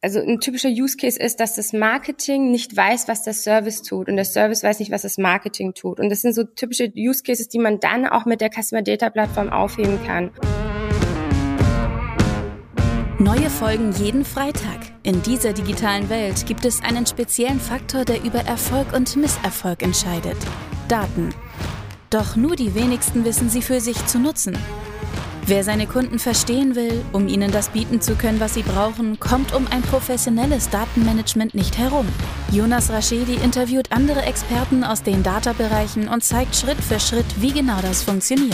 also ein typischer Use Case ist, dass das Marketing nicht weiß, was der Service tut und der Service weiß nicht, was das Marketing tut. Und das sind so typische Use Cases, die man dann auch mit der Customer Data Plattform aufheben kann. Neue Folgen jeden Freitag. In dieser digitalen Welt gibt es einen speziellen Faktor, der über Erfolg und Misserfolg entscheidet. Daten. Doch nur die wenigsten wissen sie für sich zu nutzen. Wer seine Kunden verstehen will, um ihnen das bieten zu können, was sie brauchen, kommt um ein professionelles Datenmanagement nicht herum. Jonas Raschedi interviewt andere Experten aus den Data-Bereichen und zeigt Schritt für Schritt, wie genau das funktioniert.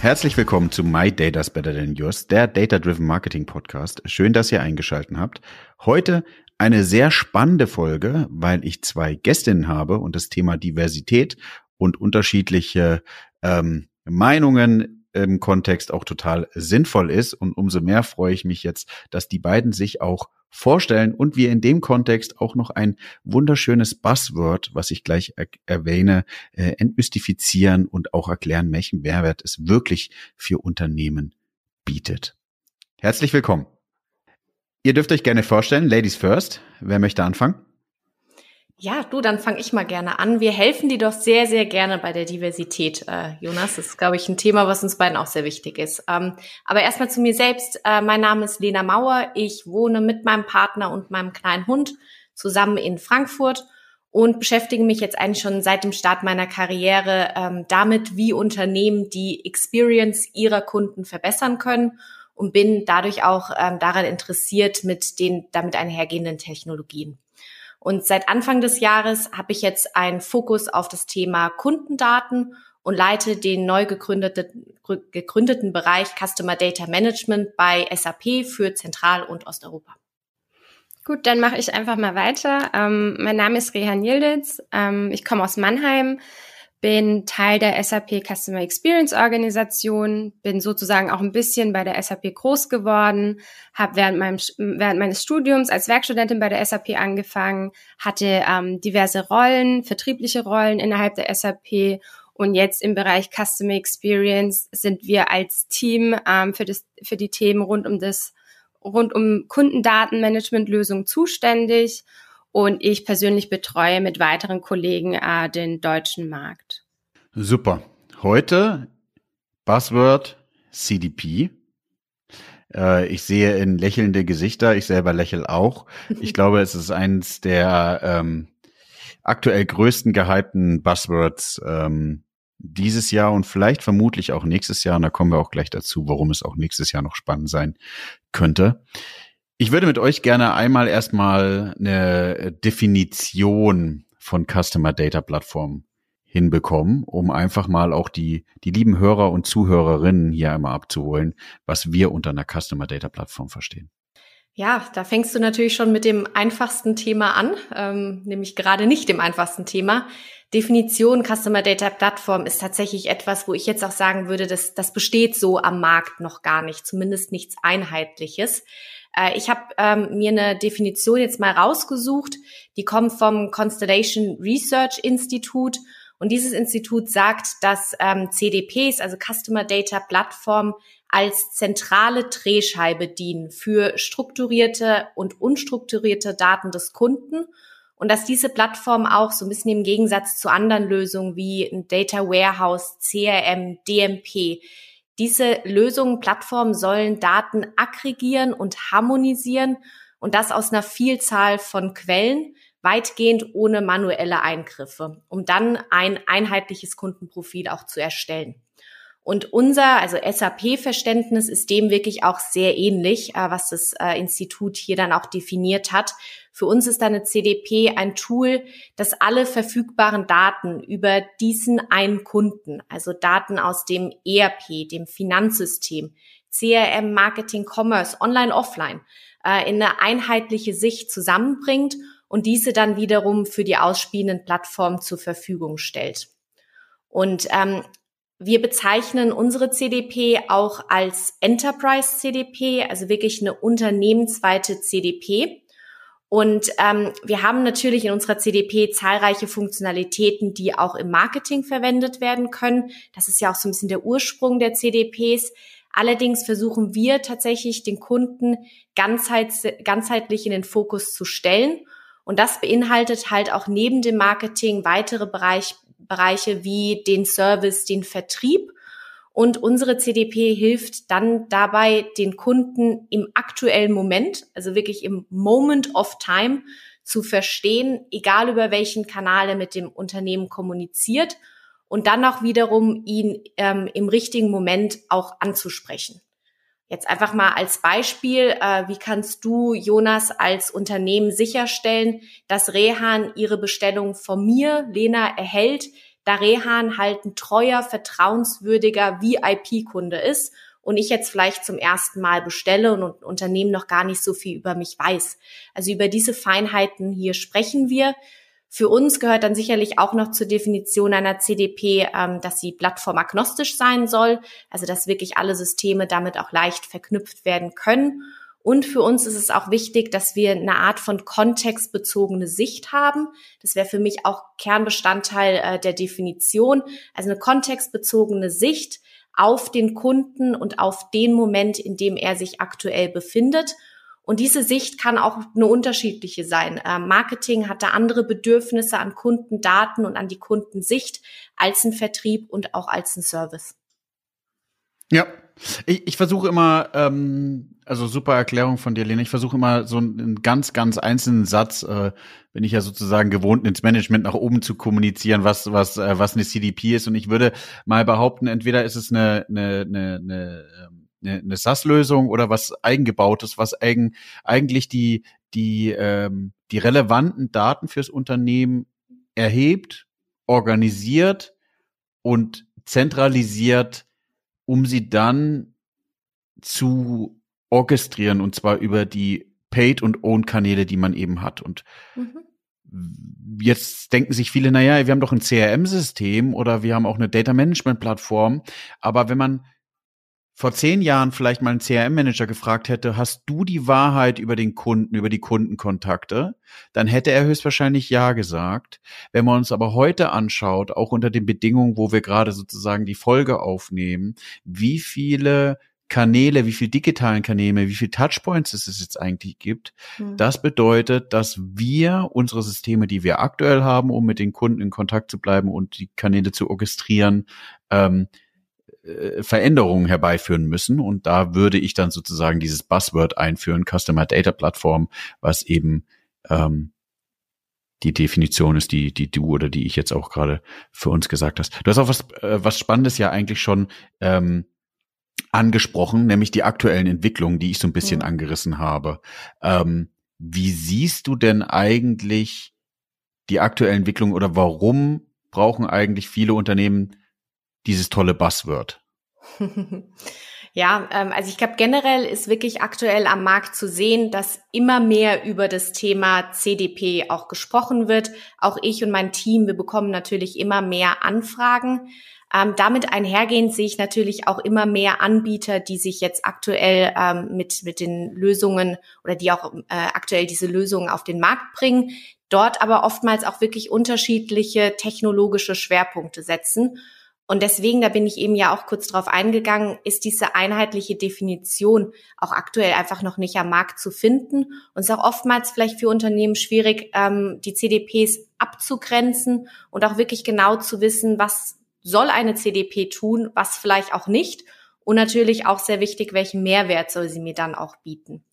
Herzlich willkommen zu My Data's Better Than Yours, der Data-Driven Marketing Podcast. Schön, dass ihr eingeschaltet habt. Heute eine sehr spannende Folge, weil ich zwei Gästinnen habe und das Thema Diversität und unterschiedliche ähm, Meinungen im Kontext auch total sinnvoll ist. Und umso mehr freue ich mich jetzt, dass die beiden sich auch vorstellen und wir in dem Kontext auch noch ein wunderschönes Buzzword, was ich gleich er erwähne, äh, entmystifizieren und auch erklären, welchen Mehrwert es wirklich für Unternehmen bietet. Herzlich willkommen. Ihr dürft euch gerne vorstellen, Ladies first. Wer möchte anfangen? Ja, du, dann fange ich mal gerne an. Wir helfen dir doch sehr, sehr gerne bei der Diversität, äh, Jonas. Das ist, glaube ich, ein Thema, was uns beiden auch sehr wichtig ist. Ähm, aber erstmal zu mir selbst. Äh, mein Name ist Lena Mauer. Ich wohne mit meinem Partner und meinem kleinen Hund zusammen in Frankfurt und beschäftige mich jetzt eigentlich schon seit dem Start meiner Karriere ähm, damit, wie Unternehmen die Experience ihrer Kunden verbessern können und bin dadurch auch ähm, daran interessiert mit den damit einhergehenden Technologien. Und seit Anfang des Jahres habe ich jetzt einen Fokus auf das Thema Kundendaten und leite den neu gegründeten, gegründeten Bereich Customer Data Management bei SAP für Zentral- und Osteuropa. Gut, dann mache ich einfach mal weiter. Ähm, mein Name ist Rehan Yildiz. Ähm, ich komme aus Mannheim, bin Teil der SAP Customer Experience Organisation, bin sozusagen auch ein bisschen bei der SAP groß geworden, habe während, während meines Studiums als Werkstudentin bei der SAP angefangen, hatte ähm, diverse Rollen, vertriebliche Rollen innerhalb der SAP und jetzt im Bereich Customer Experience sind wir als Team ähm, für, das, für die Themen rund um das rund um Kundendatenmanagement-Lösungen zuständig und ich persönlich betreue mit weiteren Kollegen äh, den deutschen Markt. Super. Heute Buzzword CDP. Äh, ich sehe in lächelnde Gesichter, ich selber lächle auch. Ich glaube, es ist eines der ähm, aktuell größten gehypten Buzzwords ähm, dieses Jahr und vielleicht vermutlich auch nächstes Jahr. Und da kommen wir auch gleich dazu, warum es auch nächstes Jahr noch spannend sein könnte. Ich würde mit euch gerne einmal erstmal eine Definition von Customer Data Plattform hinbekommen, um einfach mal auch die, die lieben Hörer und Zuhörerinnen hier einmal abzuholen, was wir unter einer Customer Data Plattform verstehen. Ja, da fängst du natürlich schon mit dem einfachsten Thema an, ähm, nämlich gerade nicht dem einfachsten Thema. Definition Customer Data Plattform ist tatsächlich etwas, wo ich jetzt auch sagen würde, dass das besteht so am Markt noch gar nicht, zumindest nichts Einheitliches. Äh, ich habe ähm, mir eine Definition jetzt mal rausgesucht, die kommt vom Constellation Research Institute. Und dieses Institut sagt, dass ähm, CDPs, also Customer Data Plattform, als zentrale Drehscheibe dienen für strukturierte und unstrukturierte Daten des Kunden und dass diese Plattform auch so ein bisschen im Gegensatz zu anderen Lösungen wie ein Data Warehouse, CRM, DMP diese Lösungen, Plattformen sollen Daten aggregieren und harmonisieren und das aus einer Vielzahl von Quellen, weitgehend ohne manuelle Eingriffe, um dann ein einheitliches Kundenprofil auch zu erstellen. Und unser, also SAP-Verständnis ist dem wirklich auch sehr ähnlich, äh, was das äh, Institut hier dann auch definiert hat. Für uns ist eine CDP ein Tool, das alle verfügbaren Daten über diesen einen Kunden, also Daten aus dem ERP, dem Finanzsystem, CRM, Marketing, Commerce, Online, Offline, äh, in eine einheitliche Sicht zusammenbringt und diese dann wiederum für die ausspielenden Plattformen zur Verfügung stellt. Und ähm, wir bezeichnen unsere CDP auch als Enterprise CDP, also wirklich eine unternehmensweite CDP. Und ähm, wir haben natürlich in unserer CDP zahlreiche Funktionalitäten, die auch im Marketing verwendet werden können. Das ist ja auch so ein bisschen der Ursprung der CDPs. Allerdings versuchen wir tatsächlich den Kunden ganzheit, ganzheitlich in den Fokus zu stellen. Und das beinhaltet halt auch neben dem Marketing weitere Bereich, Bereiche wie den Service, den Vertrieb. Und unsere CDP hilft dann dabei, den Kunden im aktuellen Moment, also wirklich im Moment of Time, zu verstehen, egal über welchen Kanal er mit dem Unternehmen kommuniziert und dann auch wiederum ihn ähm, im richtigen Moment auch anzusprechen. Jetzt einfach mal als Beispiel, äh, wie kannst du, Jonas, als Unternehmen sicherstellen, dass Rehan ihre Bestellung von mir, Lena, erhält, da Rehan halt ein treuer, vertrauenswürdiger VIP-Kunde ist und ich jetzt vielleicht zum ersten Mal bestelle und ein Unternehmen noch gar nicht so viel über mich weiß. Also über diese Feinheiten hier sprechen wir. Für uns gehört dann sicherlich auch noch zur Definition einer CDP, ähm, dass sie plattformagnostisch sein soll, also dass wirklich alle Systeme damit auch leicht verknüpft werden können. Und für uns ist es auch wichtig, dass wir eine Art von kontextbezogene Sicht haben. Das wäre für mich auch Kernbestandteil äh, der Definition. Also eine kontextbezogene Sicht auf den Kunden und auf den Moment, in dem er sich aktuell befindet und diese Sicht kann auch eine unterschiedliche sein. Ähm, Marketing hat da andere Bedürfnisse an Kundendaten und an die Kundensicht als ein Vertrieb und auch als ein Service. Ja, ich, ich versuche immer, ähm, also super Erklärung von dir, Lena. Ich versuche immer so einen ganz, ganz einzelnen Satz, äh, bin ich ja sozusagen gewohnt, ins Management nach oben zu kommunizieren, was, was, äh, was eine CDP ist. Und ich würde mal behaupten, entweder ist es eine, eine, eine, eine ähm, eine, eine SAS-Lösung oder was eingebautes, was eigen, eigentlich die, die, ähm, die relevanten Daten fürs Unternehmen erhebt, organisiert und zentralisiert, um sie dann zu orchestrieren und zwar über die Paid- und Own-Kanäle, die man eben hat. Und mhm. Jetzt denken sich viele, naja, wir haben doch ein CRM-System oder wir haben auch eine Data-Management-Plattform. Aber wenn man vor zehn Jahren vielleicht mal einen CRM-Manager gefragt hätte, hast du die Wahrheit über den Kunden, über die Kundenkontakte, dann hätte er höchstwahrscheinlich Ja gesagt. Wenn man uns aber heute anschaut, auch unter den Bedingungen, wo wir gerade sozusagen die Folge aufnehmen, wie viele Kanäle, wie viele digitalen Kanäle, wie viele Touchpoints es jetzt eigentlich gibt. Mhm. Das bedeutet, dass wir unsere Systeme, die wir aktuell haben, um mit den Kunden in Kontakt zu bleiben und die Kanäle zu orchestrieren, ähm, äh, Veränderungen herbeiführen müssen. Und da würde ich dann sozusagen dieses Buzzword einführen, Customer Data Plattform, was eben ähm, die Definition ist, die, die du oder die ich jetzt auch gerade für uns gesagt hast. Du hast auch was, äh, was Spannendes ja eigentlich schon ähm, angesprochen, nämlich die aktuellen Entwicklungen, die ich so ein bisschen ja. angerissen habe. Ähm, wie siehst du denn eigentlich die aktuellen Entwicklungen oder warum brauchen eigentlich viele Unternehmen dieses tolle Buzzword? Ja, ähm, also ich glaube generell ist wirklich aktuell am Markt zu sehen, dass immer mehr über das Thema CDP auch gesprochen wird. Auch ich und mein Team, wir bekommen natürlich immer mehr Anfragen. Ähm, damit einhergehend sehe ich natürlich auch immer mehr Anbieter, die sich jetzt aktuell ähm, mit, mit den Lösungen oder die auch äh, aktuell diese Lösungen auf den Markt bringen, dort aber oftmals auch wirklich unterschiedliche technologische Schwerpunkte setzen. Und deswegen, da bin ich eben ja auch kurz drauf eingegangen, ist diese einheitliche Definition auch aktuell einfach noch nicht am Markt zu finden. Und es ist auch oftmals vielleicht für Unternehmen schwierig, ähm, die CDPs abzugrenzen und auch wirklich genau zu wissen, was soll eine CDP tun, was vielleicht auch nicht. Und natürlich auch sehr wichtig, welchen Mehrwert soll sie mir dann auch bieten.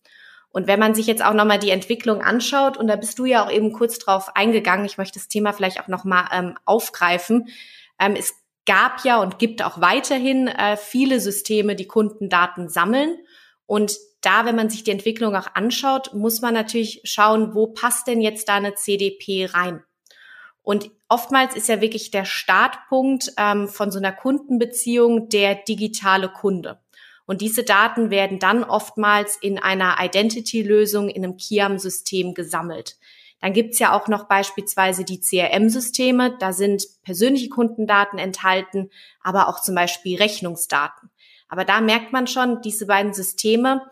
Und wenn man sich jetzt auch nochmal die Entwicklung anschaut, und da bist du ja auch eben kurz drauf eingegangen, ich möchte das Thema vielleicht auch nochmal ähm, aufgreifen. Ähm, es gab ja und gibt auch weiterhin äh, viele Systeme, die Kundendaten sammeln. Und da, wenn man sich die Entwicklung auch anschaut, muss man natürlich schauen, wo passt denn jetzt da eine CDP rein? Und oftmals ist ja wirklich der Startpunkt ähm, von so einer Kundenbeziehung der digitale Kunde. Und diese Daten werden dann oftmals in einer Identity-Lösung in einem KIAM-System gesammelt. Dann gibt's ja auch noch beispielsweise die CRM-Systeme. Da sind persönliche Kundendaten enthalten, aber auch zum Beispiel Rechnungsdaten. Aber da merkt man schon, diese beiden Systeme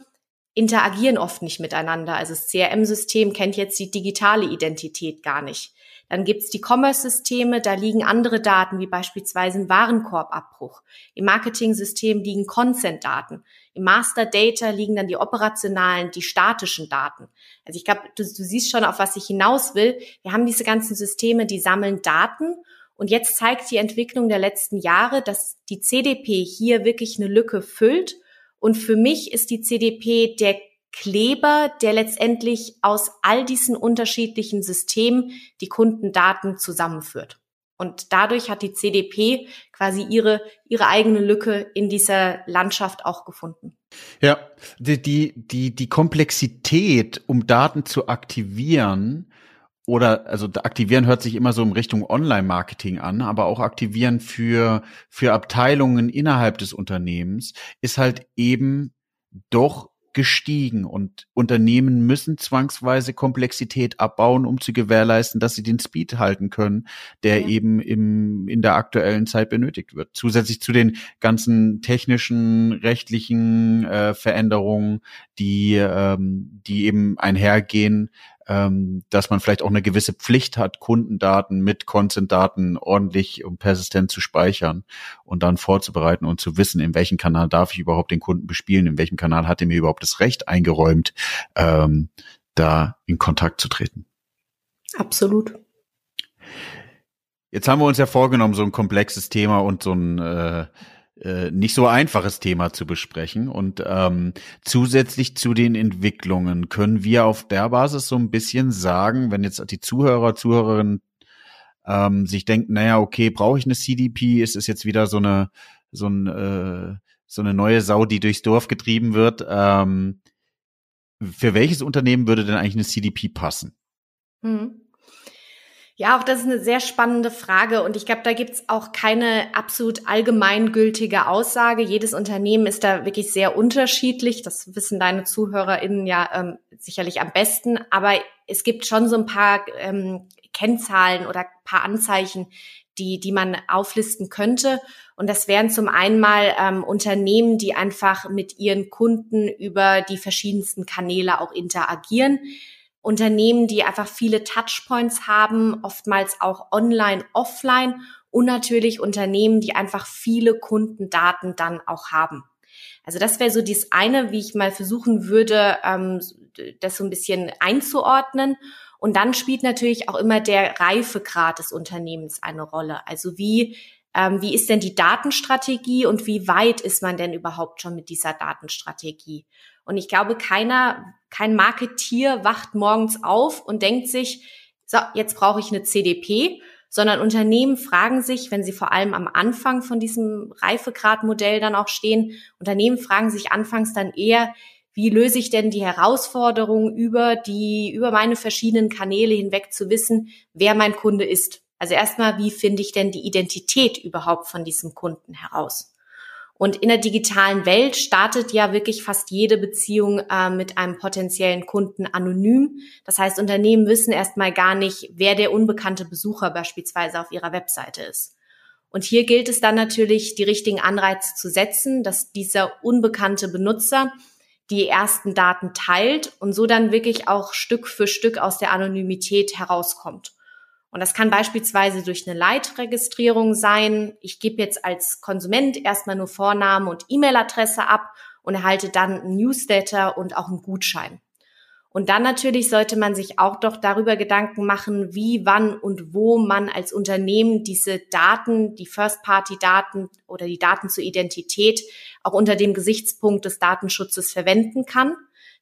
interagieren oft nicht miteinander. Also das CRM-System kennt jetzt die digitale Identität gar nicht. Dann gibt's die Commerce-Systeme, da liegen andere Daten, wie beispielsweise ein Warenkorbabbruch. Im Marketing-System liegen Consent-Daten. Im Master Data liegen dann die operationalen, die statischen Daten. Also ich glaube, du, du siehst schon, auf was ich hinaus will. Wir haben diese ganzen Systeme, die sammeln Daten und jetzt zeigt die Entwicklung der letzten Jahre, dass die CDP hier wirklich eine Lücke füllt. Und für mich ist die CDP der Kleber, der letztendlich aus all diesen unterschiedlichen Systemen die Kundendaten zusammenführt. Und dadurch hat die CDP quasi ihre, ihre eigene Lücke in dieser Landschaft auch gefunden. Ja, die, die, die, die Komplexität, um Daten zu aktivieren, oder also aktivieren hört sich immer so in Richtung Online-Marketing an, aber auch aktivieren für, für Abteilungen innerhalb des Unternehmens ist halt eben doch gestiegen und Unternehmen müssen zwangsweise Komplexität abbauen, um zu gewährleisten, dass sie den Speed halten können, der ja. eben im, in der aktuellen Zeit benötigt wird. Zusätzlich zu den ganzen technischen, rechtlichen äh, Veränderungen, die, ähm, die eben einhergehen ähm, dass man vielleicht auch eine gewisse Pflicht hat, Kundendaten mit Consent-Daten ordentlich und persistent zu speichern und dann vorzubereiten und zu wissen, in welchem Kanal darf ich überhaupt den Kunden bespielen, in welchem Kanal hat er mir überhaupt das Recht eingeräumt, ähm, da in Kontakt zu treten. Absolut. Jetzt haben wir uns ja vorgenommen, so ein komplexes Thema und so ein äh, äh, nicht so einfaches Thema zu besprechen. Und ähm, zusätzlich zu den Entwicklungen können wir auf der Basis so ein bisschen sagen, wenn jetzt die Zuhörer, Zuhörerinnen ähm, sich denken, naja, okay, brauche ich eine CDP? Ist es jetzt wieder so eine so ein äh, so eine neue Sau, die durchs Dorf getrieben wird? Ähm, für welches Unternehmen würde denn eigentlich eine CDP passen? Hm. Ja, auch das ist eine sehr spannende Frage und ich glaube, da gibt's auch keine absolut allgemeingültige Aussage. Jedes Unternehmen ist da wirklich sehr unterschiedlich. Das wissen deine ZuhörerInnen ja ähm, sicherlich am besten. Aber es gibt schon so ein paar ähm, Kennzahlen oder paar Anzeichen, die, die man auflisten könnte. Und das wären zum einen mal ähm, Unternehmen, die einfach mit ihren Kunden über die verschiedensten Kanäle auch interagieren. Unternehmen, die einfach viele Touchpoints haben, oftmals auch online, offline und natürlich Unternehmen, die einfach viele Kundendaten dann auch haben. Also das wäre so das eine, wie ich mal versuchen würde, ähm, das so ein bisschen einzuordnen. Und dann spielt natürlich auch immer der Reifegrad des Unternehmens eine Rolle. Also wie ähm, wie ist denn die Datenstrategie und wie weit ist man denn überhaupt schon mit dieser Datenstrategie? Und ich glaube, keiner, kein Marketier wacht morgens auf und denkt sich, so, jetzt brauche ich eine CDP, sondern Unternehmen fragen sich, wenn sie vor allem am Anfang von diesem Reifegradmodell dann auch stehen, Unternehmen fragen sich anfangs dann eher, wie löse ich denn die Herausforderung über die, über meine verschiedenen Kanäle hinweg zu wissen, wer mein Kunde ist? Also erstmal, wie finde ich denn die Identität überhaupt von diesem Kunden heraus? Und in der digitalen Welt startet ja wirklich fast jede Beziehung äh, mit einem potenziellen Kunden anonym. Das heißt, Unternehmen wissen erstmal gar nicht, wer der unbekannte Besucher beispielsweise auf ihrer Webseite ist. Und hier gilt es dann natürlich, die richtigen Anreize zu setzen, dass dieser unbekannte Benutzer die ersten Daten teilt und so dann wirklich auch Stück für Stück aus der Anonymität herauskommt. Und das kann beispielsweise durch eine Leitregistrierung sein. Ich gebe jetzt als Konsument erstmal nur Vornamen und E-Mail-Adresse ab und erhalte dann ein Newsletter und auch einen Gutschein. Und dann natürlich sollte man sich auch doch darüber Gedanken machen, wie, wann und wo man als Unternehmen diese Daten, die First-Party-Daten oder die Daten zur Identität auch unter dem Gesichtspunkt des Datenschutzes verwenden kann.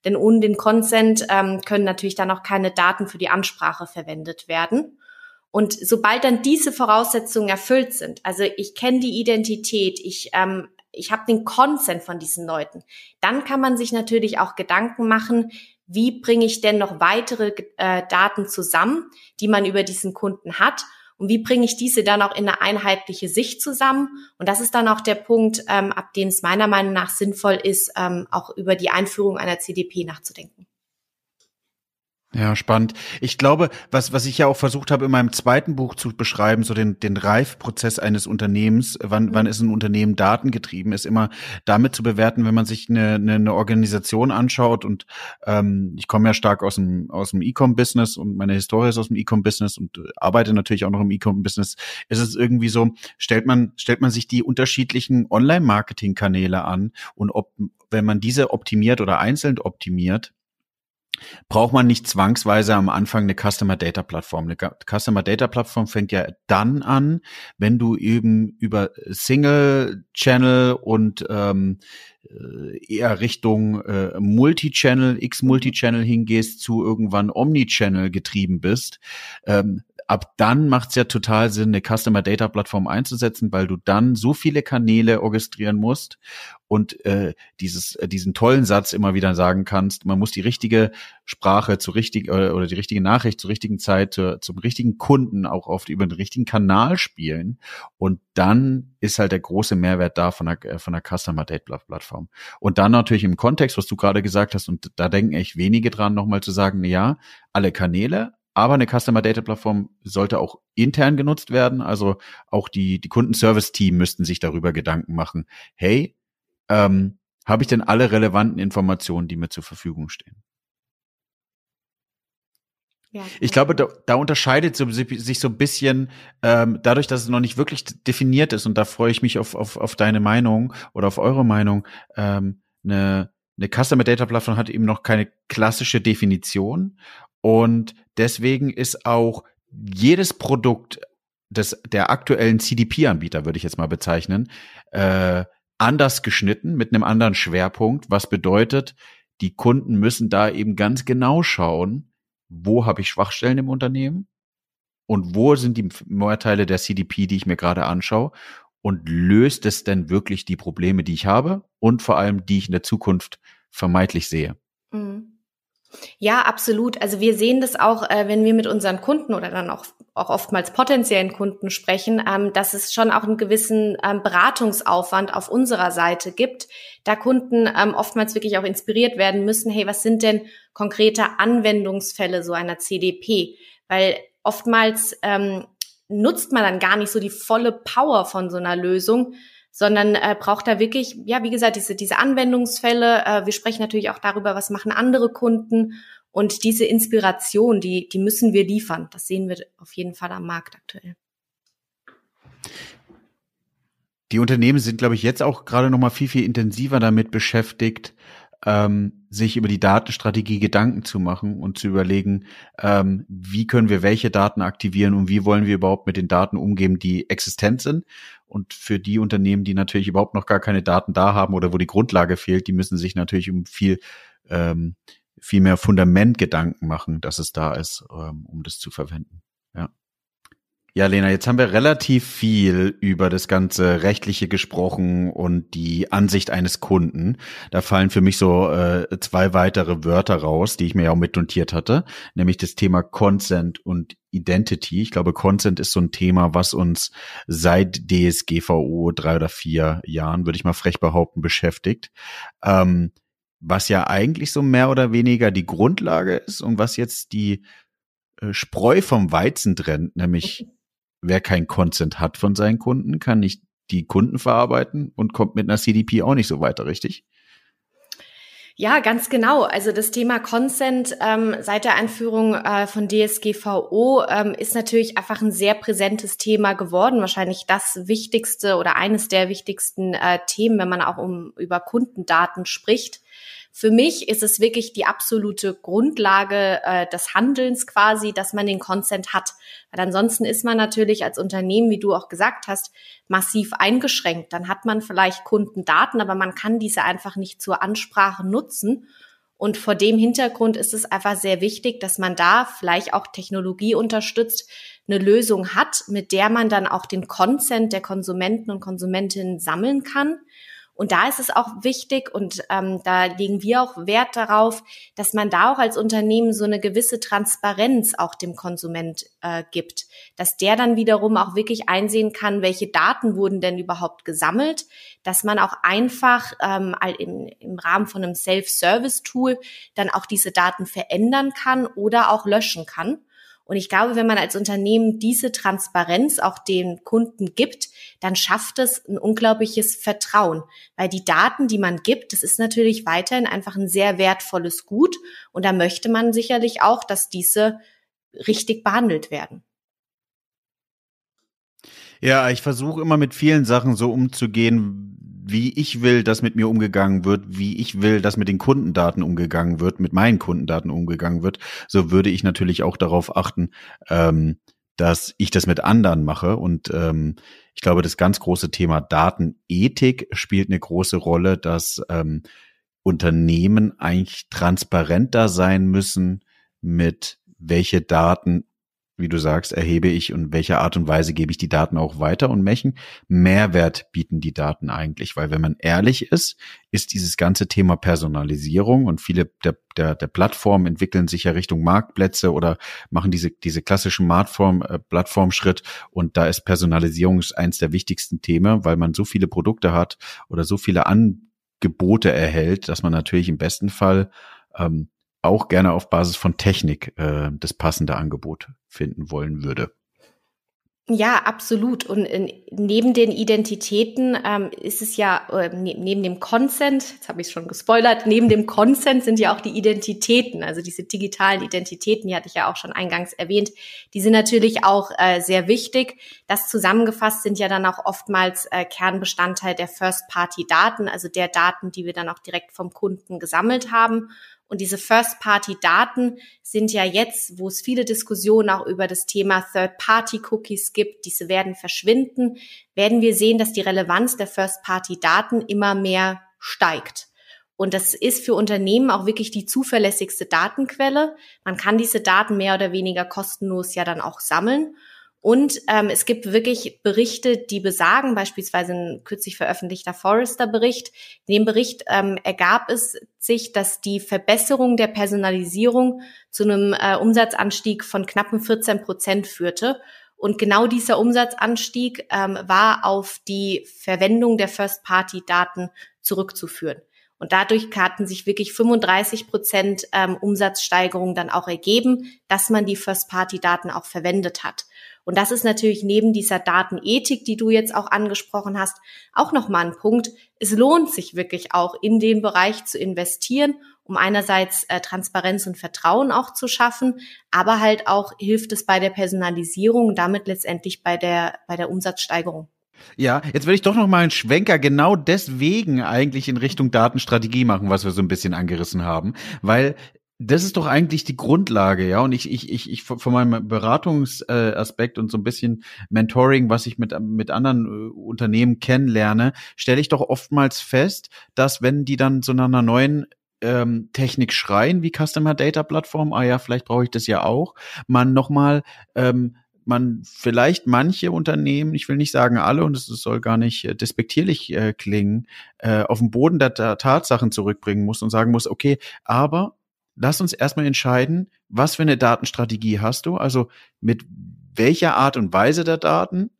Denn ohne den Consent ähm, können natürlich dann auch keine Daten für die Ansprache verwendet werden. Und sobald dann diese Voraussetzungen erfüllt sind, also ich kenne die Identität, ich, ähm, ich habe den Consent von diesen Leuten, dann kann man sich natürlich auch Gedanken machen, wie bringe ich denn noch weitere äh, Daten zusammen, die man über diesen Kunden hat und wie bringe ich diese dann auch in eine einheitliche Sicht zusammen? Und das ist dann auch der Punkt, ähm, ab dem es meiner Meinung nach sinnvoll ist, ähm, auch über die Einführung einer CDP nachzudenken. Ja, spannend. Ich glaube, was, was ich ja auch versucht habe, in meinem zweiten Buch zu beschreiben, so den, den Reifprozess eines Unternehmens, wann, wann ist ein Unternehmen datengetrieben, ist immer damit zu bewerten, wenn man sich eine, eine, eine Organisation anschaut. Und ähm, ich komme ja stark aus dem, aus dem E-Com-Business und meine Historie ist aus dem E-Com-Business und arbeite natürlich auch noch im E-Com-Business, ist es irgendwie so, stellt man, stellt man sich die unterschiedlichen Online-Marketing-Kanäle an und ob, wenn man diese optimiert oder einzeln optimiert, braucht man nicht zwangsweise am Anfang eine Customer Data Plattform. Eine Customer Data Plattform fängt ja dann an, wenn du eben über Single Channel und ähm, äh, eher Richtung äh, Multi-Channel, X-Multi-Channel hingehst, zu irgendwann Omni-Channel getrieben bist. Ähm, ab dann macht es ja total Sinn, eine Customer Data Plattform einzusetzen, weil du dann so viele Kanäle orchestrieren musst und äh, dieses, äh, diesen tollen Satz immer wieder sagen kannst, man muss die richtige Sprache zu richtig äh, oder die richtige Nachricht zur richtigen Zeit zu, zum richtigen Kunden auch oft über den richtigen Kanal spielen und dann ist halt der große Mehrwert da von der, äh, von der Customer Data Plattform. Und dann natürlich im Kontext, was du gerade gesagt hast, und da denken echt wenige dran, nochmal zu sagen, ja, alle Kanäle, aber eine Customer Data Plattform sollte auch intern genutzt werden. Also auch die, die Kundenservice-Team müssten sich darüber Gedanken machen. Hey, ähm, habe ich denn alle relevanten Informationen, die mir zur Verfügung stehen? Ja, ich glaube, da, da unterscheidet so, sich so ein bisschen, ähm, dadurch, dass es noch nicht wirklich definiert ist, und da freue ich mich auf, auf, auf deine Meinung oder auf eure Meinung, ähm, eine, eine Customer Data Plattform hat eben noch keine klassische Definition und deswegen ist auch jedes Produkt des, der aktuellen CDP-Anbieter, würde ich jetzt mal bezeichnen, äh, anders geschnitten mit einem anderen Schwerpunkt, was bedeutet, die Kunden müssen da eben ganz genau schauen, wo habe ich Schwachstellen im Unternehmen und wo sind die Mehrteile der CDP, die ich mir gerade anschaue und löst es denn wirklich die Probleme, die ich habe und vor allem, die ich in der Zukunft vermeintlich sehe. Mhm. Ja, absolut. Also wir sehen das auch, äh, wenn wir mit unseren Kunden oder dann auch, auch oftmals potenziellen Kunden sprechen, ähm, dass es schon auch einen gewissen ähm, Beratungsaufwand auf unserer Seite gibt, da Kunden ähm, oftmals wirklich auch inspiriert werden müssen, hey, was sind denn konkrete Anwendungsfälle so einer CDP? Weil oftmals ähm, nutzt man dann gar nicht so die volle Power von so einer Lösung, sondern äh, braucht da wirklich, ja, wie gesagt, diese, diese Anwendungsfälle. Äh, wir sprechen natürlich auch darüber, was machen andere Kunden und diese Inspiration, die, die müssen wir liefern. Das sehen wir auf jeden Fall am Markt aktuell. Die Unternehmen sind, glaube ich, jetzt auch gerade noch mal viel, viel intensiver damit beschäftigt, ähm, sich über die Datenstrategie Gedanken zu machen und zu überlegen, ähm, wie können wir welche Daten aktivieren und wie wollen wir überhaupt mit den Daten umgehen, die existent sind. Und für die Unternehmen, die natürlich überhaupt noch gar keine Daten da haben oder wo die Grundlage fehlt, die müssen sich natürlich um viel ähm, viel mehr Fundament Gedanken machen, dass es da ist, ähm, um das zu verwenden. Ja. Ja, Lena, jetzt haben wir relativ viel über das ganze Rechtliche gesprochen und die Ansicht eines Kunden. Da fallen für mich so äh, zwei weitere Wörter raus, die ich mir ja auch mitnotiert hatte, nämlich das Thema Consent und Identity. Ich glaube, Consent ist so ein Thema, was uns seit DSGVO drei oder vier Jahren, würde ich mal frech behaupten, beschäftigt. Ähm, was ja eigentlich so mehr oder weniger die Grundlage ist und was jetzt die äh, Spreu vom Weizen trennt, nämlich wer kein Consent hat von seinen Kunden, kann nicht die Kunden verarbeiten und kommt mit einer CDP auch nicht so weiter, richtig? Ja, ganz genau. Also das Thema Consent ähm, seit der Einführung äh, von DSGVO ähm, ist natürlich einfach ein sehr präsentes Thema geworden. Wahrscheinlich das wichtigste oder eines der wichtigsten äh, Themen, wenn man auch um über Kundendaten spricht. Für mich ist es wirklich die absolute Grundlage äh, des Handelns quasi, dass man den Consent hat. Weil ansonsten ist man natürlich als Unternehmen, wie du auch gesagt hast, massiv eingeschränkt. Dann hat man vielleicht Kundendaten, aber man kann diese einfach nicht zur Ansprache nutzen. Und vor dem Hintergrund ist es einfach sehr wichtig, dass man da vielleicht auch Technologie unterstützt, eine Lösung hat, mit der man dann auch den Consent der Konsumenten und Konsumentinnen sammeln kann Und da ist es auch wichtig und ähm, da legen wir auch Wert darauf, dass man da auch als Unternehmen so eine gewisse Transparenz auch dem Konsument äh, gibt, dass der dann wiederum auch wirklich einsehen kann, welche Daten wurden denn überhaupt gesammelt, dass man auch einfach ähm, im, im Rahmen von einem Self-Service-Tool dann auch diese Daten verändern kann oder auch löschen kann. Und ich glaube, wenn man als Unternehmen diese Transparenz auch den Kunden gibt, dann schafft es ein unglaubliches Vertrauen, weil die Daten, die man gibt, das ist natürlich weiterhin einfach ein sehr wertvolles Gut und da möchte man sicherlich auch, dass diese richtig behandelt werden. Ja, ich versuche immer mit vielen Sachen so umzugehen, wie ich will, dass mit mir umgegangen wird, wie ich will, dass mit den Kundendaten umgegangen wird, mit meinen Kundendaten umgegangen wird, so würde ich natürlich auch darauf achten, ähm, dass ich das mit anderen mache. Und ähm, ich glaube, das ganz große Thema Datenethik spielt eine große Rolle, dass ähm, Unternehmen eigentlich transparenter sein müssen mit welche Daten wie du sagst, erhebe ich und welcher Art und Weise gebe ich die Daten auch weiter und welchen Mehrwert bieten die Daten eigentlich? Weil wenn man ehrlich ist, ist dieses ganze Thema Personalisierung und viele der, der, der Plattformen entwickeln sich ja Richtung Marktplätze oder machen diese, diese klassischen Marktform, äh, Plattformschritt und da ist Personalisierung eins der wichtigsten Themen, weil man so viele Produkte hat oder so viele Angebote erhält, dass man natürlich im besten Fall ähm, auch gerne auf Basis von Technik äh, das passende Angebot finden wollen würde. Ja, absolut. Und äh, neben den Identitäten ähm, ist es ja, äh, ne, neben dem Consent, jetzt habe ich es schon gespoilert, neben dem Consent sind ja auch die Identitäten, also diese digitalen Identitäten, die hatte ich ja auch schon eingangs erwähnt, die sind natürlich auch äh, sehr wichtig. Das zusammengefasst sind ja dann auch oftmals äh, Kernbestandteil der First-Party-Daten, also der Daten, die wir dann auch direkt vom Kunden gesammelt haben. Und diese First-Party-Daten sind ja jetzt, wo es viele Diskussionen auch über das Thema Third-Party-Cookies gibt, diese werden verschwinden, werden wir sehen, dass die Relevanz der First-Party-Daten immer mehr steigt. Und das ist für Unternehmen auch wirklich die zuverlässigste Datenquelle. Man kann diese Daten mehr oder weniger kostenlos ja dann auch sammeln. Und ähm, es gibt wirklich Berichte, die besagen, beispielsweise ein kürzlich veröffentlichter Forrester-Bericht. In dem Bericht ähm, ergab es sich, dass die Verbesserung der Personalisierung zu einem äh, Umsatzanstieg von knappen 14 Prozent führte. Und genau dieser Umsatzanstieg ähm, war auf die Verwendung der First-Party-Daten zurückzuführen. Und dadurch hatten sich wirklich 35 Prozent ähm, Umsatzsteigerung dann auch ergeben, dass man die First-Party-Daten auch verwendet hat. Und das ist natürlich neben dieser Datenethik, die du jetzt auch angesprochen hast, auch nochmal ein Punkt. Es lohnt sich wirklich auch in den Bereich zu investieren, um einerseits äh, Transparenz und Vertrauen auch zu schaffen, aber halt auch hilft es bei der Personalisierung und damit letztendlich bei der, bei der Umsatzsteigerung. Ja, jetzt will ich doch noch mal einen Schwenker genau deswegen eigentlich in Richtung Datenstrategie machen, was wir so ein bisschen angerissen haben, weil das ist doch eigentlich die Grundlage, ja. Und ich, ich, ich, ich von meinem Beratungsaspekt und so ein bisschen Mentoring, was ich mit, mit anderen äh, Unternehmen kennenlerne, stelle ich doch oftmals fest, dass wenn die dann nach einer neuen ähm, Technik schreien, wie Customer Data Plattform, ah ja, vielleicht brauche ich das ja auch, man nochmal ähm, man vielleicht manche Unternehmen, ich will nicht sagen alle, und es soll gar nicht äh, despektierlich äh, klingen, äh, auf den Boden der, der Tatsachen zurückbringen muss und sagen muss, okay, aber lass uns erstmal entscheiden, was für eine Datenstrategie hast du? Also mit welcher Art und Weise der Daten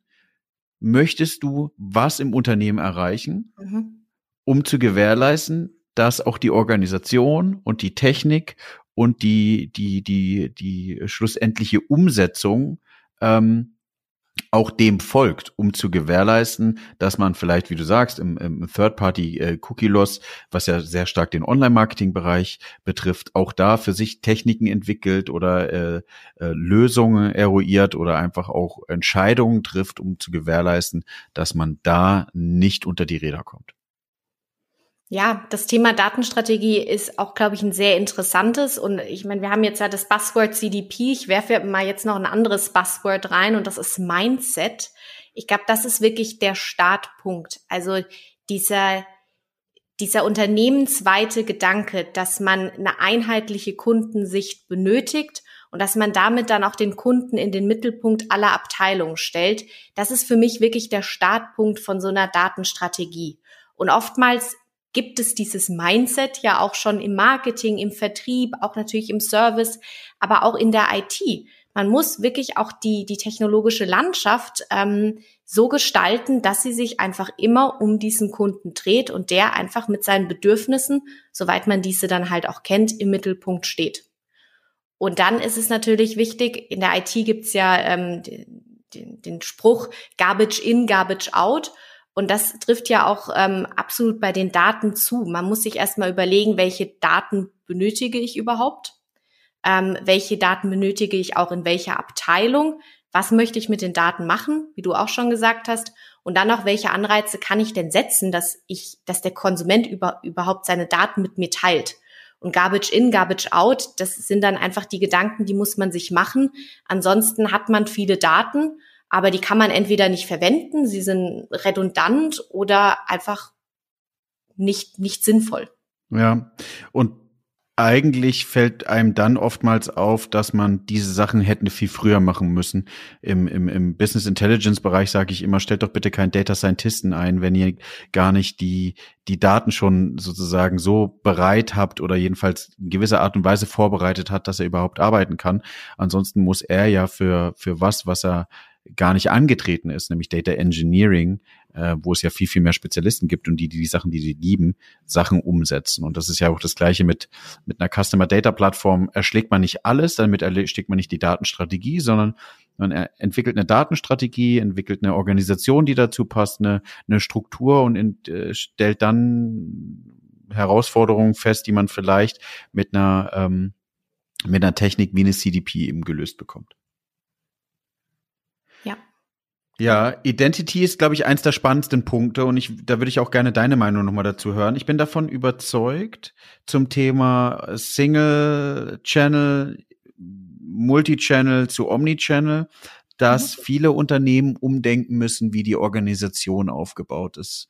möchtest du was im Unternehmen erreichen, mhm. um zu gewährleisten, dass auch die Organisation und die Technik und die, die, die, die schlussendliche Umsetzung ähm, auch dem folgt, um zu gewährleisten, dass man vielleicht, wie du sagst, im, im Third-Party-Cookie-Loss, äh, was ja sehr stark den Online-Marketing-Bereich betrifft, auch da für sich Techniken entwickelt oder äh, äh, Lösungen eruiert oder einfach auch Entscheidungen trifft, um zu gewährleisten, dass man da nicht unter die Räder kommt. Ja, das Thema Datenstrategie ist auch, glaube ich, ein sehr interessantes. Und ich meine, wir haben jetzt ja das Buzzword CDP. Ich werfe mal jetzt noch ein anderes Buzzword rein und das ist Mindset. Ich glaube, das ist wirklich der Startpunkt. Also dieser, dieser unternehmensweite Gedanke, dass man eine einheitliche Kundensicht benötigt und dass man damit dann auch den Kunden in den Mittelpunkt aller Abteilungen stellt, das ist für mich wirklich der Startpunkt von so einer Datenstrategie. Und oftmals gibt es dieses Mindset ja auch schon im Marketing, im Vertrieb, auch natürlich im Service, aber auch in der IT. Man muss wirklich auch die, die technologische Landschaft ähm, so gestalten, dass sie sich einfach immer um diesen Kunden dreht und der einfach mit seinen Bedürfnissen, soweit man diese dann halt auch kennt, im Mittelpunkt steht. Und dann ist es natürlich wichtig, in der IT gibt's ja ähm, den, den Spruch Garbage in, Garbage out. Und das trifft ja auch ähm, absolut bei den Daten zu. Man muss sich erstmal überlegen, welche Daten benötige ich überhaupt? Ähm, welche Daten benötige ich auch in welcher Abteilung? Was möchte ich mit den Daten machen, wie du auch schon gesagt hast? Und dann noch, welche Anreize kann ich denn setzen, dass ich, dass der Konsument über, überhaupt seine Daten mit mir teilt? Und Garbage in, Garbage out, das sind dann einfach die Gedanken, die muss man sich machen. Ansonsten hat man viele Daten aber die kann man entweder nicht verwenden, sie sind redundant oder einfach nicht, nicht sinnvoll. Ja, und eigentlich fällt einem dann oftmals auf, dass man diese Sachen hätten viel früher machen müssen. Im, im, im Business Intelligence Bereich sage ich immer, stellt doch bitte keinen Data Scientisten ein, wenn ihr gar nicht die, die Daten schon sozusagen so bereit habt oder jedenfalls in gewisser Art und Weise vorbereitet hat, dass er überhaupt arbeiten kann. Ansonsten muss er ja für, für was, was er gar nicht angetreten ist, nämlich Data Engineering, äh, wo es ja viel, viel mehr Spezialisten gibt und die, die die Sachen, die sie lieben, Sachen umsetzen. Und das ist ja auch das Gleiche mit, mit einer Customer Data Plattform. Erschlägt man nicht alles, damit erschlägt man nicht die Datenstrategie, sondern man entwickelt eine Datenstrategie, entwickelt eine Organisation, die dazu passt, eine, eine Struktur und in, äh, stellt dann Herausforderungen fest, die man vielleicht mit einer, ähm, mit einer Technik wie eine CDP eben gelöst bekommt. Ja, Identity ist, glaube ich, eins der spannendsten Punkte und ich, da würde ich auch gerne deine Meinung nochmal dazu hören. Ich bin davon überzeugt zum Thema Single Channel, Multichannel zu Omnichannel, dass mhm. viele Unternehmen umdenken müssen, wie die Organisation aufgebaut ist.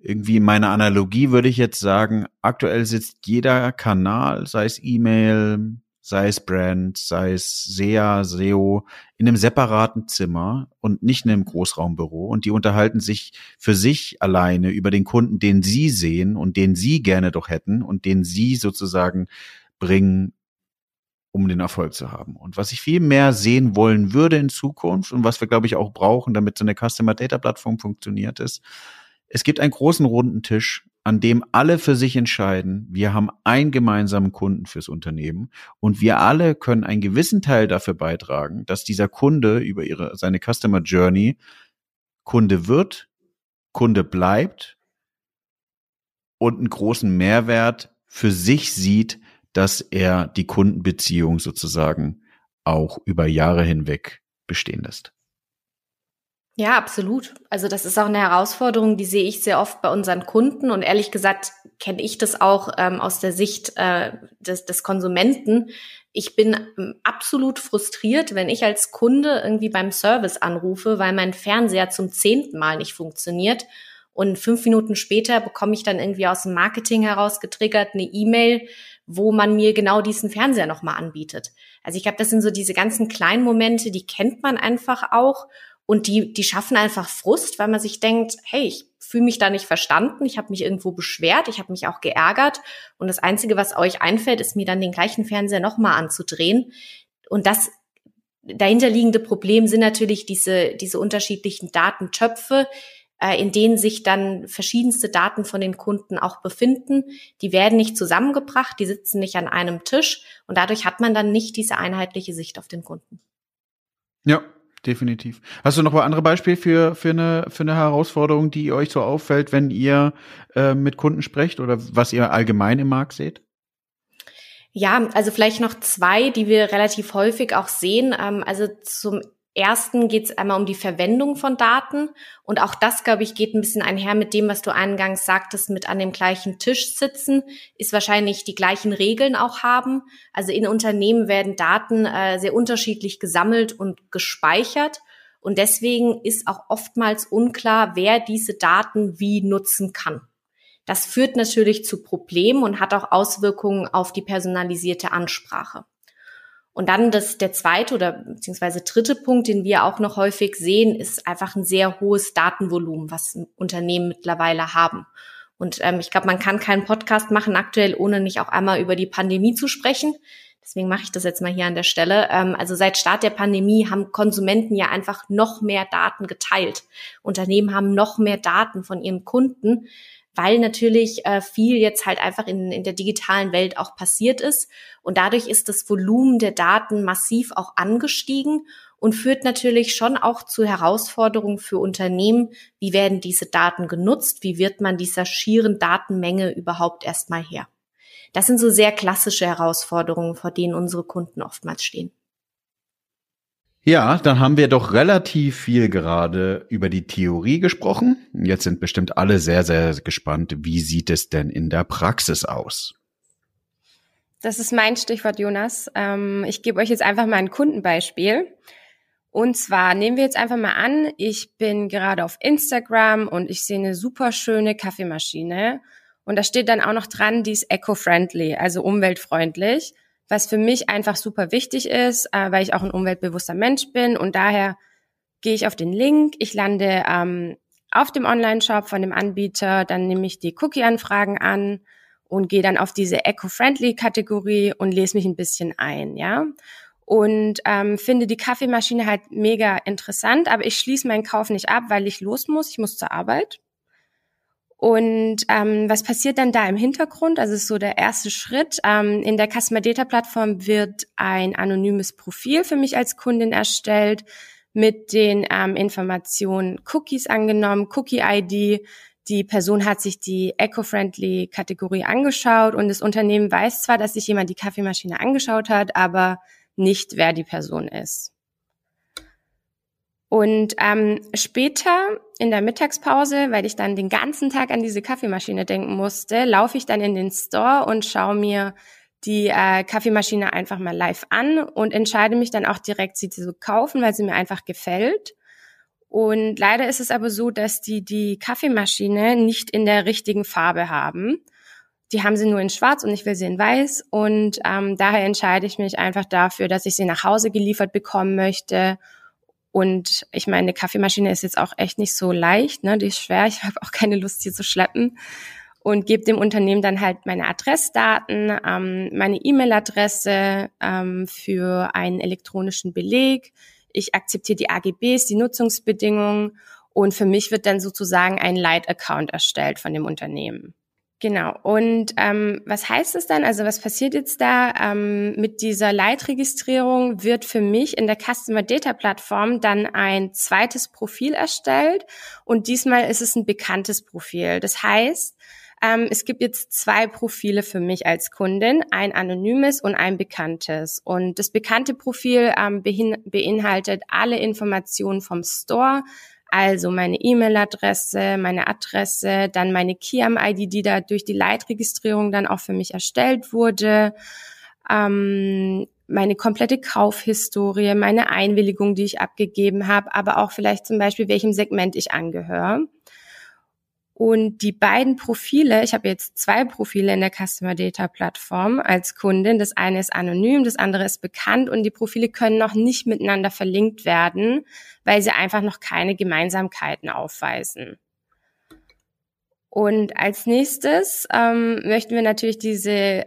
Irgendwie in meiner Analogie würde ich jetzt sagen, aktuell sitzt jeder Kanal, sei es E-Mail, sei es Brand, sei es SEA, SEO, in einem separaten Zimmer und nicht in einem Großraumbüro. Und die unterhalten sich für sich alleine über den Kunden, den sie sehen und den sie gerne doch hätten und den sie sozusagen bringen, um den Erfolg zu haben. Und was ich viel mehr sehen wollen würde in Zukunft und was wir, glaube ich, auch brauchen, damit so eine Customer Data Plattform funktioniert, ist, es gibt einen großen runden Tisch, an dem alle für sich entscheiden, wir haben einen gemeinsamen Kunden fürs Unternehmen und wir alle können einen gewissen Teil dafür beitragen, dass dieser Kunde über ihre, seine Customer Journey Kunde wird, Kunde bleibt und einen großen Mehrwert für sich sieht, dass er die Kundenbeziehung sozusagen auch über Jahre hinweg bestehen lässt. Ja, absolut. Also das ist auch eine Herausforderung, die sehe ich sehr oft bei unseren Kunden und ehrlich gesagt kenne ich das auch ähm, aus der Sicht äh, des, des Konsumenten. Ich bin ähm, absolut frustriert, wenn ich als Kunde irgendwie beim Service anrufe, weil mein Fernseher zum zehnten Mal nicht funktioniert und fünf Minuten später bekomme ich dann irgendwie aus dem Marketing heraus getriggert eine E-Mail, wo man mir genau diesen Fernseher nochmal anbietet. Also ich glaube, das sind so diese ganzen kleinen Momente, die kennt man einfach auch und die, die schaffen einfach Frust, weil man sich denkt, hey, ich fühle mich da nicht verstanden, ich habe mich irgendwo beschwert, ich habe mich auch geärgert. Und das Einzige, was euch einfällt, ist mir dann den gleichen Fernseher nochmal anzudrehen. Und das dahinterliegende Problem sind natürlich diese, diese unterschiedlichen Datentöpfe, äh, in denen sich dann verschiedenste Daten von den Kunden auch befinden. Die werden nicht zusammengebracht, die sitzen nicht an einem Tisch und dadurch hat man dann nicht diese einheitliche Sicht auf den Kunden. Ja, definitiv. Hast du noch mal andere Beispiele für, für, eine, für eine Herausforderung, die euch so auffällt, wenn ihr äh, mit Kunden sprecht oder was ihr allgemein im Markt seht? Ja, also vielleicht noch zwei, die wir relativ häufig auch sehen. Ähm, also zum ersten geht es einmal um die Verwendung von Daten. Und auch das, glaube ich, geht ein bisschen einher mit dem, was du eingangs sagtest, mit an dem gleichen Tisch sitzen, ist wahrscheinlich die gleichen Regeln auch haben. Also in Unternehmen werden Daten äh, sehr unterschiedlich gesammelt und gespeichert. Und deswegen ist auch oftmals unklar, wer diese Daten wie nutzen kann. Das führt natürlich zu Problemen und hat auch Auswirkungen auf die personalisierte Ansprache. Und dann das, der zweite oder beziehungsweise dritte Punkt, den wir auch noch häufig sehen, ist einfach ein sehr hohes Datenvolumen, was Unternehmen mittlerweile haben. Und ähm, ich glaube, man kann keinen Podcast machen aktuell, ohne nicht auch einmal über die Pandemie zu sprechen. Deswegen mache ich das jetzt mal hier an der Stelle. Ähm, also seit Start der Pandemie haben Konsumenten ja einfach noch mehr Daten geteilt. Unternehmen haben noch mehr Daten von ihren Kunden weil natürlich äh, viel jetzt halt einfach in, in der digitalen Welt auch passiert ist. Und dadurch ist das Volumen der Daten massiv auch angestiegen und führt natürlich schon auch zu Herausforderungen für Unternehmen. Wie werden diese Daten genutzt? Wie wird man dieser schieren Datenmenge überhaupt erstmal her? Das sind so sehr klassische Herausforderungen, vor denen unsere Kunden oftmals stehen. Ja, dann haben wir doch relativ viel gerade über die Theorie gesprochen. Jetzt sind bestimmt alle sehr, sehr gespannt, wie sieht es denn in der Praxis aus? Das ist mein Stichwort, Jonas. Ähm, ich gebe euch jetzt einfach mal ein Kundenbeispiel. Und zwar nehmen wir jetzt einfach mal an, ich bin gerade auf Instagram und ich sehe eine super schöne Kaffeemaschine. Und da steht dann auch noch dran, die ist eco-friendly, also umweltfreundlich was für mich einfach super wichtig ist, äh, weil ich auch ein umweltbewusster Mensch bin und daher gehe ich auf den Link, ich lande ähm, auf dem Online-Shop von dem Anbieter, dann nehme ich die Cookie-Anfragen an und gehe dann auf diese Eco-Friendly-Kategorie und lese mich ein bisschen ein, ja. Und ähm, finde die Kaffeemaschine halt mega interessant, aber ich schließe meinen Kauf nicht ab, weil ich los muss. Ich muss zur Arbeit. Und ähm, was passiert dann da im Hintergrund? Also ist so der erste Schritt. Ähm, in der Customer Data Plattform wird ein anonymes Profil für mich als Kundin erstellt mit den ähm, Informationen Cookies angenommen, Cookie ID. Die Person hat sich die Eco-Friendly Kategorie angeschaut und das Unternehmen weiß zwar, dass sich jemand die Kaffeemaschine angeschaut hat, aber nicht, wer die Person ist. Und ähm, später in der Mittagspause, weil ich dann den ganzen Tag an diese Kaffeemaschine denken musste, laufe ich dann in den Store und schaue mir die äh, Kaffeemaschine einfach mal live an und entscheide mich dann auch direkt, sie zu kaufen, weil sie mir einfach gefällt. Und leider ist es aber so, dass die die Kaffeemaschine nicht in der richtigen Farbe haben. Die haben sie nur in Schwarz und ich will sie in Weiß. Und ähm, daher entscheide ich mich einfach dafür, dass ich sie nach Hause geliefert bekommen möchte und ich meine, eine Kaffeemaschine ist jetzt auch echt nicht so leicht, ne? Die ist schwer. Ich habe auch keine Lust, hier zu schleppen. Und gebe dem Unternehmen dann halt meine Adressdaten, ähm, meine E-Mail-Adresse ähm, für einen elektronischen Beleg. Ich akzeptiere die AGBs, die Nutzungsbedingungen. Und für mich wird dann sozusagen ein Light-Account erstellt von dem Unternehmen. Genau. Und ähm, was heißt es dann? Also was passiert jetzt da? Ähm, mit dieser Leitregistrierung wird für mich in der Customer Data Plattform dann ein zweites Profil erstellt und diesmal ist es ein bekanntes Profil. Das heißt, ähm, es gibt jetzt zwei Profile für mich als Kundin, ein anonymes und ein bekanntes. Und das bekannte Profil ähm, beinhaltet alle Informationen vom Store, also meine E-Mail-Adresse, meine Adresse, dann meine Kiam-ID, die da durch die Leitregistrierung dann auch für mich erstellt wurde, ähm, meine komplette Kaufhistorie, meine Einwilligung, die ich abgegeben habe, aber auch vielleicht zum Beispiel, welchem Segment ich angehöre. Und die beiden Profile, ich habe jetzt zwei Profile in der Customer Data Plattform als Kundin. Das eine ist anonym, das andere ist bekannt und die Profile können noch nicht miteinander verlinkt werden, weil sie einfach noch keine Gemeinsamkeiten aufweisen. Und als nächstes ähm, möchten wir natürlich diese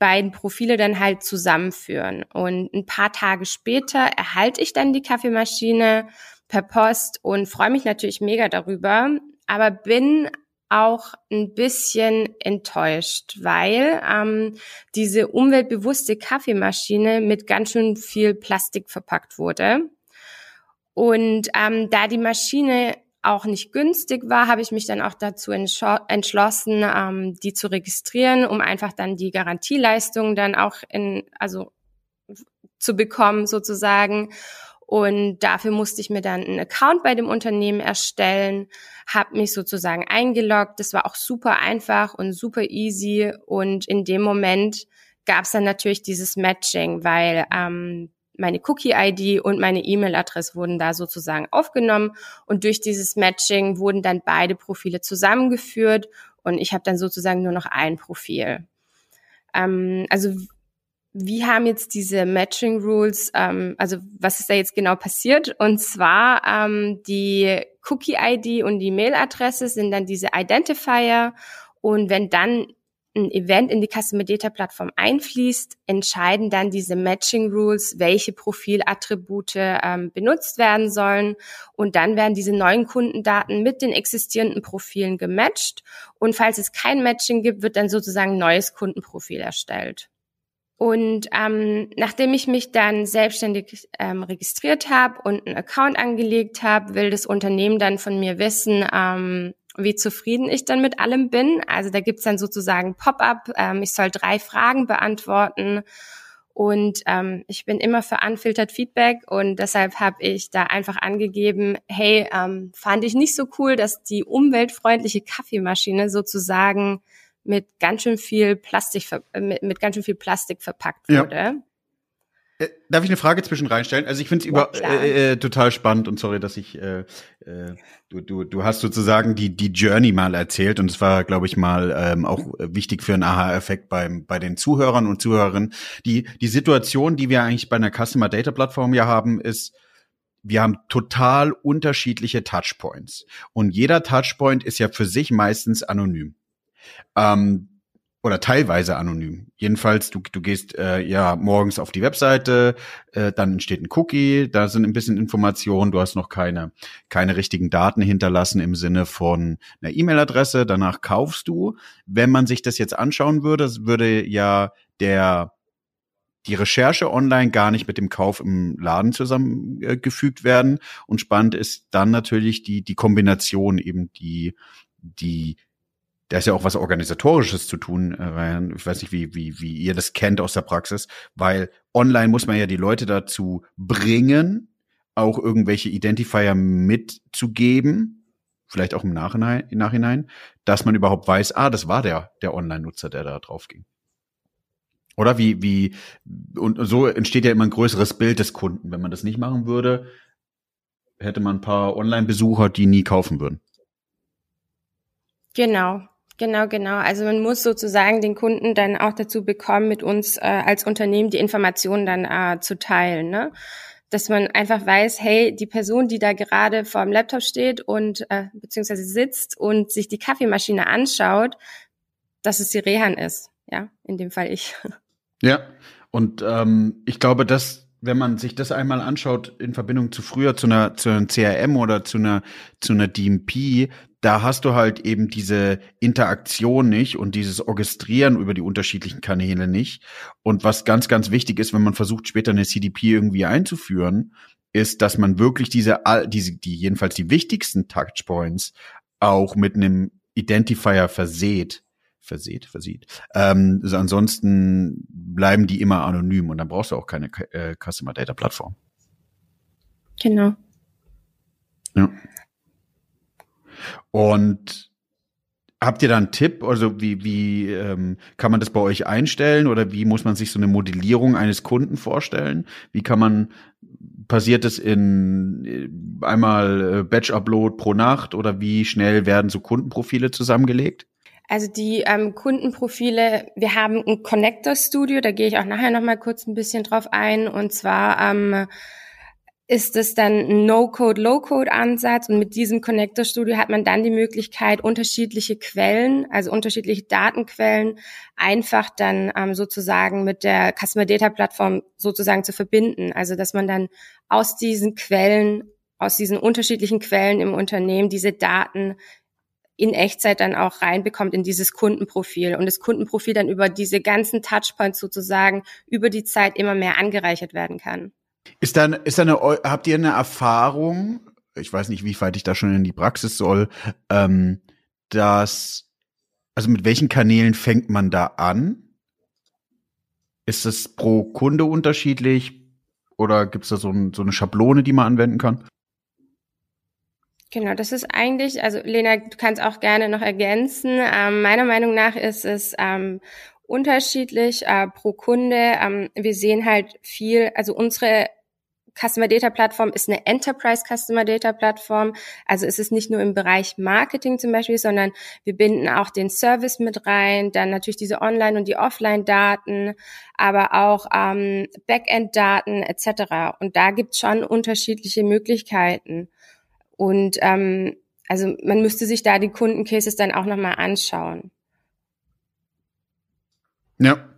beiden Profile dann halt zusammenführen. Und ein paar Tage später erhalte ich dann die Kaffeemaschine per Post und freue mich natürlich mega darüber, aber bin auch ein bisschen enttäuscht, weil ähm, diese umweltbewusste Kaffeemaschine mit ganz schön viel Plastik verpackt wurde. Und ähm, da die Maschine auch nicht günstig war, habe ich mich dann auch dazu entschlossen, ähm, die zu registrieren, um einfach dann die Garantieleistung dann auch in, also zu bekommen sozusagen. Und dafür musste ich mir dann einen Account bei dem Unternehmen erstellen, habe mich sozusagen eingeloggt. Das war auch super einfach und super easy. Und in dem Moment gab es dann natürlich dieses Matching, weil ähm, meine Cookie-ID und meine E-Mail-Adresse wurden da sozusagen aufgenommen. Und durch dieses Matching wurden dann beide Profile zusammengeführt und ich habe dann sozusagen nur noch ein Profil. Ähm, also wie haben jetzt diese Matching Rules, ähm, also was ist da jetzt genau passiert? Und zwar ähm, die Cookie-ID und die Mailadresse sind dann diese Identifier. Und wenn dann ein Event in die Customer Data Plattform einfließt, entscheiden dann diese Matching Rules, welche Profilattribute ähm, benutzt werden sollen. Und dann werden diese neuen Kundendaten mit den existierenden Profilen gematcht. Und falls es kein Matching gibt, wird dann sozusagen ein neues Kundenprofil erstellt. Und ähm, nachdem ich mich dann selbstständig ähm, registriert habe und einen Account angelegt habe, will das Unternehmen dann von mir wissen, ähm, wie zufrieden ich dann mit allem bin. Also da gibt's dann sozusagen Pop-up. Ähm, ich soll drei Fragen beantworten. Und ähm, ich bin immer für unfiltered Feedback und deshalb habe ich da einfach angegeben, hey, ähm, fand ich nicht so cool, dass die umweltfreundliche Kaffeemaschine sozusagen mit ganz schön viel Plastik, mit, mit ganz schön viel Plastik verpackt wurde. Ja. Äh, darf ich eine Frage zwischen reinstellen? Also ich finde es ja, über äh, äh, total spannend und sorry, dass ich äh, äh, du du du hast sozusagen die die Journey mal erzählt und es war glaube ich mal ähm, auch wichtig für einen Aha-Effekt beim bei den Zuhörern und Zuhörerinnen. Die die Situation, die wir eigentlich bei einer Customer Data Plattform ja haben, ist wir haben total unterschiedliche Touchpoints und jeder Touchpoint ist ja für sich meistens anonym. Ähm, oder teilweise anonym. Jedenfalls, du, du gehst äh, ja morgens auf die Webseite, äh, dann entsteht ein Cookie, da sind ein bisschen Informationen, du hast noch keine, keine richtigen Daten hinterlassen im Sinne von einer E-Mail-Adresse, danach kaufst du. Wenn man sich das jetzt anschauen würde, würde ja der die Recherche online gar nicht mit dem Kauf im Laden zusammengefügt werden. Und spannend ist dann natürlich die, die Kombination eben die, die da ist ja auch was Organisatorisches zu tun, äh, Ryan. Ich weiß nicht, wie, wie, wie ihr das kennt aus der Praxis, weil online muss man ja die Leute dazu bringen, auch irgendwelche Identifier mitzugeben, vielleicht auch im Nachhinein, im Nachhinein, dass man überhaupt weiß, ah, das war der, der Online-Nutzer, der da drauf ging. Oder wie, wie, und so entsteht ja immer ein größeres Bild des Kunden. Wenn man das nicht machen würde, hätte man ein paar Online-Besucher, die nie kaufen würden. Genau, Genau, genau. Also man muss sozusagen den Kunden dann auch dazu bekommen, mit uns äh, als Unternehmen die Informationen dann äh, zu teilen. Ne? Dass man einfach weiß, hey, die Person, die da gerade vor dem Laptop steht und äh, beziehungsweise sitzt und sich die Kaffeemaschine anschaut, dass es die Rehan ist. Ja, in dem Fall ich. Ja, und ähm, ich glaube, dass wenn man sich das einmal anschaut in Verbindung zu früher zu einer zu einem CRM oder zu einer zu einer DMP, da hast du halt eben diese Interaktion nicht und dieses Orchestrieren über die unterschiedlichen Kanäle nicht. Und was ganz, ganz wichtig ist, wenn man versucht, später eine CDP irgendwie einzuführen, ist, dass man wirklich diese, diese, die jedenfalls die wichtigsten Touchpoints auch mit einem Identifier verseht, verseht, versieht. Ähm, also ansonsten bleiben die immer anonym und dann brauchst du auch keine äh, Customer Data Plattform. Genau. Ja. Und habt ihr da einen Tipp? Also wie, wie ähm, kann man das bei euch einstellen oder wie muss man sich so eine Modellierung eines Kunden vorstellen? Wie kann man, passiert es in äh, einmal äh, Batch-Upload pro Nacht oder wie schnell werden so Kundenprofile zusammengelegt? Also die ähm, Kundenprofile, wir haben ein Connector Studio, da gehe ich auch nachher noch mal kurz ein bisschen drauf ein. Und zwar ähm, ist es dann ein No-Code, Low-Code-Ansatz und mit diesem Connector Studio hat man dann die Möglichkeit, unterschiedliche Quellen, also unterschiedliche Datenquellen einfach dann ähm, sozusagen mit der Customer Data Plattform sozusagen zu verbinden. Also dass man dann aus diesen Quellen, aus diesen unterschiedlichen Quellen im Unternehmen diese Daten in Echtzeit dann auch reinbekommt in dieses Kundenprofil und das Kundenprofil dann über diese ganzen Touchpoints sozusagen über die Zeit immer mehr angereichert werden kann. Ist dann, ist dann eine, habt ihr eine Erfahrung, ich weiß nicht, wie weit ich da schon in die Praxis soll, ähm, dass, also mit welchen Kanälen fängt man da an? Ist es pro Kunde unterschiedlich oder gibt es da so, ein, so eine Schablone, die man anwenden kann? Genau, das ist eigentlich, also Lena, du kannst auch gerne noch ergänzen. Ähm, meiner Meinung nach ist es ähm, unterschiedlich äh, pro Kunde. Ähm, wir sehen halt viel, also unsere Customer Data Plattform ist eine Enterprise Customer Data Plattform. Also es ist nicht nur im Bereich Marketing zum Beispiel, sondern wir binden auch den Service mit rein, dann natürlich diese Online- und die Offline-Daten, aber auch ähm, Backend-Daten etc. Und da gibt es schon unterschiedliche Möglichkeiten. Und ähm, also man müsste sich da die Kundencases dann auch nochmal anschauen. Ja.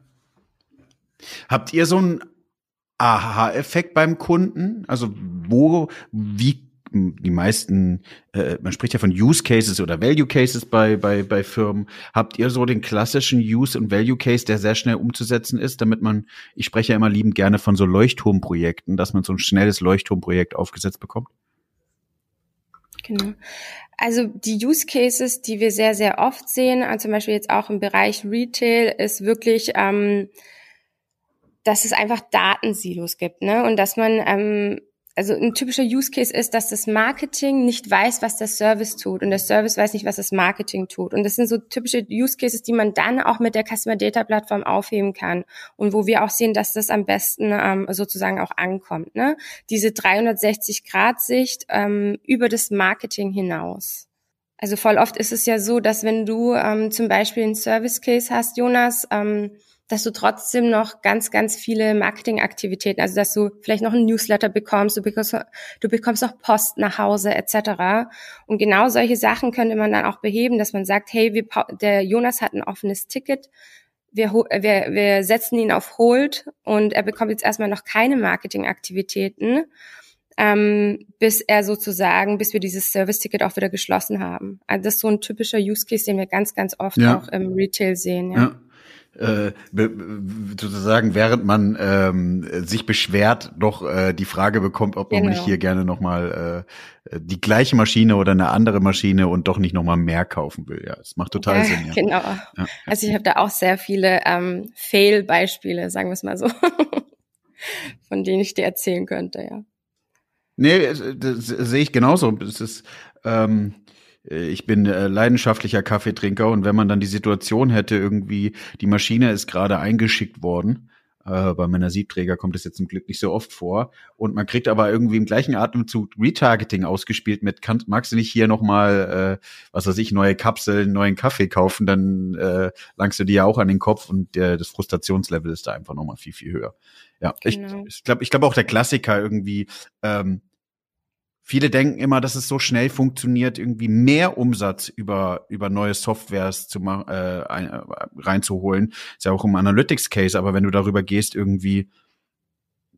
Habt ihr so einen Aha-Effekt beim Kunden? Also wo, wie die meisten, äh, man spricht ja von Use Cases oder Value Cases bei, bei, bei Firmen. Habt ihr so den klassischen Use und Value Case, der sehr schnell umzusetzen ist, damit man, ich spreche ja immer liebend gerne von so Leuchtturmprojekten, dass man so ein schnelles Leuchtturmprojekt aufgesetzt bekommt? Genau. Also die Use Cases, die wir sehr, sehr oft sehen, also zum Beispiel jetzt auch im Bereich Retail, ist wirklich, ähm, dass es einfach Datensilos gibt, ne? Und dass man ähm, also ein typischer Use Case ist, dass das Marketing nicht weiß, was der Service tut und der Service weiß nicht, was das Marketing tut. Und das sind so typische Use Cases, die man dann auch mit der Customer Data Plattform aufheben kann und wo wir auch sehen, dass das am besten ähm, sozusagen auch ankommt. Ne? Diese 360-Grad-Sicht ähm, über das Marketing hinaus. Also voll oft ist es ja so, dass wenn du ähm, zum Beispiel einen Service Case hast, Jonas, ähm, dass du trotzdem noch ganz, ganz viele Marketingaktivitäten, also dass du vielleicht noch ein Newsletter bekommst, du bekommst, du bekommst noch Post nach Hause etc. Und genau solche Sachen könnte man dann auch beheben, dass man sagt, hey, wir, der Jonas hat ein offenes Ticket, wir, wir, wir setzen ihn auf Hold und er bekommt jetzt erstmal noch keine Marketingaktivitäten, ähm, bis er sozusagen, bis wir dieses Service-Ticket auch wieder geschlossen haben. Also das ist so ein typischer Use Case, den wir ganz, ganz oft ja. auch im Retail sehen. ja. ja äh, sozusagen, während man ähm, sich beschwert, doch äh, die Frage bekommt, ob man genau. nicht hier gerne nochmal äh, die gleiche Maschine oder eine andere Maschine und doch nicht nochmal mehr kaufen will. Ja, es macht total ja, Sinn. Ja. Genau. Ja. Also ich habe da auch sehr viele ähm, Fail-Beispiele, sagen wir es mal so, von denen ich dir erzählen könnte, ja. Nee, das sehe ich genauso. Es ist ähm, äh, ich bin äh, leidenschaftlicher Kaffeetrinker und wenn man dann die Situation hätte, irgendwie, die Maschine ist gerade eingeschickt worden, äh, bei meiner Siebträger kommt es jetzt zum Glück nicht so oft vor. Und man kriegt aber irgendwie im gleichen Atemzug Retargeting ausgespielt mit, kann, magst du nicht hier nochmal, äh, was weiß ich, neue Kapseln, neuen Kaffee kaufen, dann äh, langst du dir ja auch an den Kopf und der, das Frustrationslevel ist da einfach nochmal viel, viel höher. Ja, genau. ich, ich glaube ich glaub auch der Klassiker irgendwie, ähm, Viele denken immer, dass es so schnell funktioniert, irgendwie mehr Umsatz über, über neue Softwares zu äh, äh, reinzuholen. Ist ja auch im Analytics-Case, aber wenn du darüber gehst, irgendwie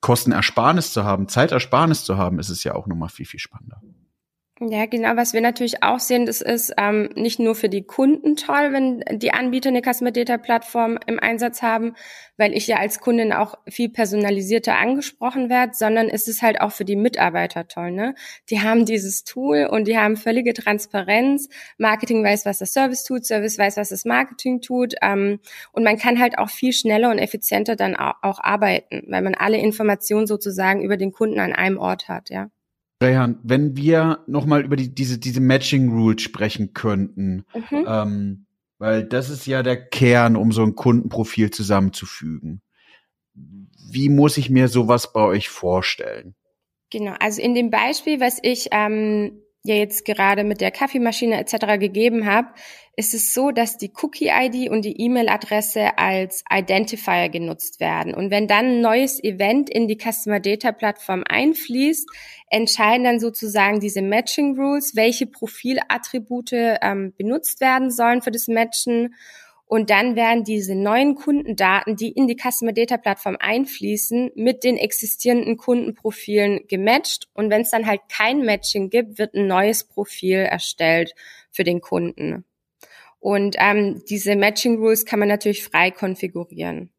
Kostenersparnis zu haben, Zeitersparnis zu haben, ist es ja auch nochmal viel, viel spannender. Ja, genau. Was wir natürlich auch sehen, das ist ähm, nicht nur für die Kunden toll, wenn die Anbieter eine Customer Data Plattform im Einsatz haben, weil ich ja als Kundin auch viel personalisierter angesprochen werde, sondern es ist halt auch für die Mitarbeiter toll. Ne? Die haben dieses Tool und die haben völlige Transparenz. Marketing weiß, was das Service tut, Service weiß, was das Marketing tut. Ähm, und man kann halt auch viel schneller und effizienter dann auch, auch arbeiten, weil man alle Informationen sozusagen über den Kunden an einem Ort hat. Ja. Rehan, wenn wir nochmal über die, diese, diese Matching Rules sprechen könnten, mhm. ähm, weil das ist ja der Kern, um so ein Kundenprofil zusammenzufügen. Wie muss ich mir sowas bei euch vorstellen? Genau, also in dem Beispiel, was ich ähm, ja jetzt gerade mit der Kaffeemaschine etc. gegeben habe, ist es so, dass die Cookie-ID und die E-Mail-Adresse als Identifier genutzt werden. Und wenn dann ein neues Event in die Customer Data Plattform einfließt, entscheiden dann sozusagen diese Matching Rules, welche Profilattribute ähm, benutzt werden sollen für das Matchen. Und dann werden diese neuen Kundendaten, die in die Customer Data Plattform einfließen, mit den existierenden Kundenprofilen gematcht. Und wenn es dann halt kein Matching gibt, wird ein neues Profil erstellt für den Kunden. Und ähm, diese Matching Rules kann man natürlich frei konfigurieren.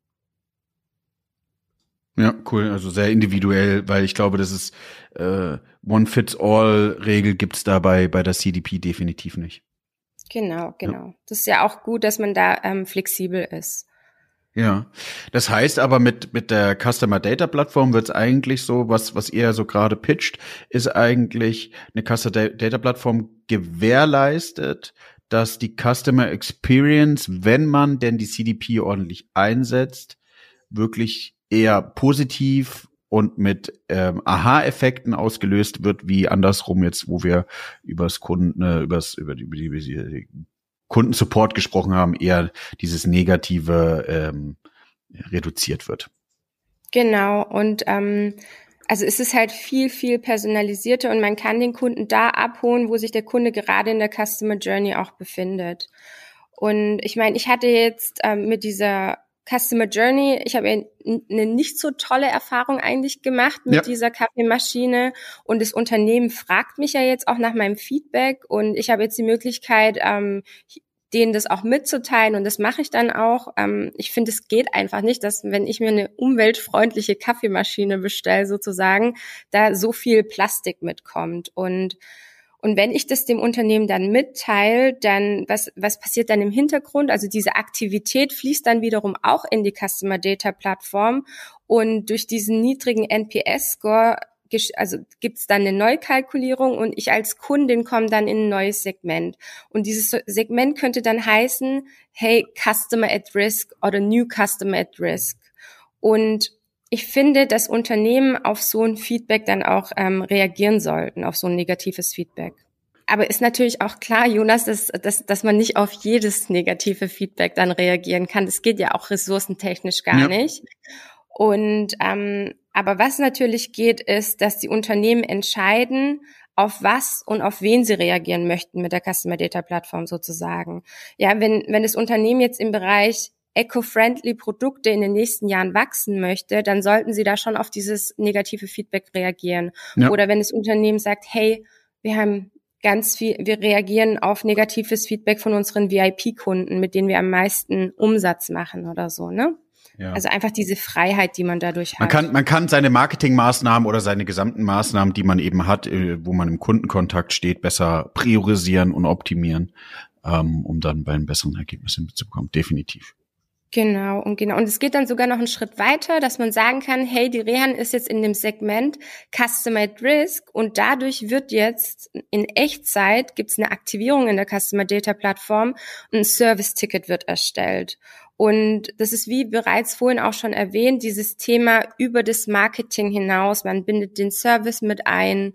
Ja, cool. Also sehr individuell, weil ich glaube, das ist äh, One-Fits-All-Regel gibt's dabei bei der CDP definitiv nicht. Genau, genau. Ja. Das ist ja auch gut, dass man da ähm, flexibel ist. Ja, das heißt aber mit mit der Customer Data Plattform wird's eigentlich so, was was ihr so gerade pitcht, ist eigentlich eine Customer Data Plattform gewährleistet, dass die Customer Experience, wenn man denn die CDP ordentlich einsetzt, wirklich eher positiv und mit ähm, Aha-Effekten ausgelöst wird, wie andersrum jetzt, wo wir übers Kunden, äh, übers, über die, über die, über die Kundensupport gesprochen haben, eher dieses Negative ähm, reduziert wird. Genau, und ähm, also es ist halt viel, viel personalisierter und man kann den Kunden da abholen, wo sich der Kunde gerade in der Customer Journey auch befindet. Und ich meine, ich hatte jetzt ähm, mit dieser Customer Journey, ich habe eine nicht so tolle Erfahrung eigentlich gemacht mit ja. dieser Kaffeemaschine und das Unternehmen fragt mich ja jetzt auch nach meinem Feedback und ich habe jetzt die Möglichkeit, ähm, denen das auch mitzuteilen und das mache ich dann auch. Ähm, ich finde, es geht einfach nicht, dass wenn ich mir eine umweltfreundliche Kaffeemaschine bestelle sozusagen, da so viel Plastik mitkommt und und wenn ich das dem Unternehmen dann mitteile, dann was, was passiert dann im Hintergrund? Also diese Aktivität fließt dann wiederum auch in die Customer Data Plattform und durch diesen niedrigen NPS-Score also gibt's dann eine Neukalkulierung und ich als Kundin komme dann in ein neues Segment. Und dieses Segment könnte dann heißen, hey, Customer at Risk oder New Customer at Risk. Und ich finde, dass Unternehmen auf so ein Feedback dann auch ähm, reagieren sollten, auf so ein negatives Feedback. Aber ist natürlich auch klar, Jonas, dass, dass, dass man nicht auf jedes negative Feedback dann reagieren kann. Das geht ja auch ressourcentechnisch gar ja. nicht. Und ähm, aber was natürlich geht, ist, dass die Unternehmen entscheiden, auf was und auf wen sie reagieren möchten mit der Customer Data Plattform sozusagen. Ja, wenn, wenn das Unternehmen jetzt im Bereich eco-friendly Produkte in den nächsten Jahren wachsen möchte, dann sollten sie da schon auf dieses negative Feedback reagieren. Ja. Oder wenn das Unternehmen sagt, hey, wir haben ganz viel, wir reagieren auf negatives Feedback von unseren VIP-Kunden, mit denen wir am meisten Umsatz machen oder so, ne? Ja. Also einfach diese Freiheit, die man dadurch hat. Man kann, man kann seine Marketingmaßnahmen oder seine gesamten Maßnahmen, die man eben hat, äh, wo man im Kundenkontakt steht, besser priorisieren und optimieren, ähm, um dann bei einem besseren Ergebnis hinzukommen. Definitiv. Genau, und genau. Und es geht dann sogar noch einen Schritt weiter, dass man sagen kann, hey, die Rehan ist jetzt in dem Segment Customer at Risk und dadurch wird jetzt in Echtzeit gibt's eine Aktivierung in der Customer Data Plattform und ein Service Ticket wird erstellt. Und das ist wie bereits vorhin auch schon erwähnt, dieses Thema über das Marketing hinaus. Man bindet den Service mit ein,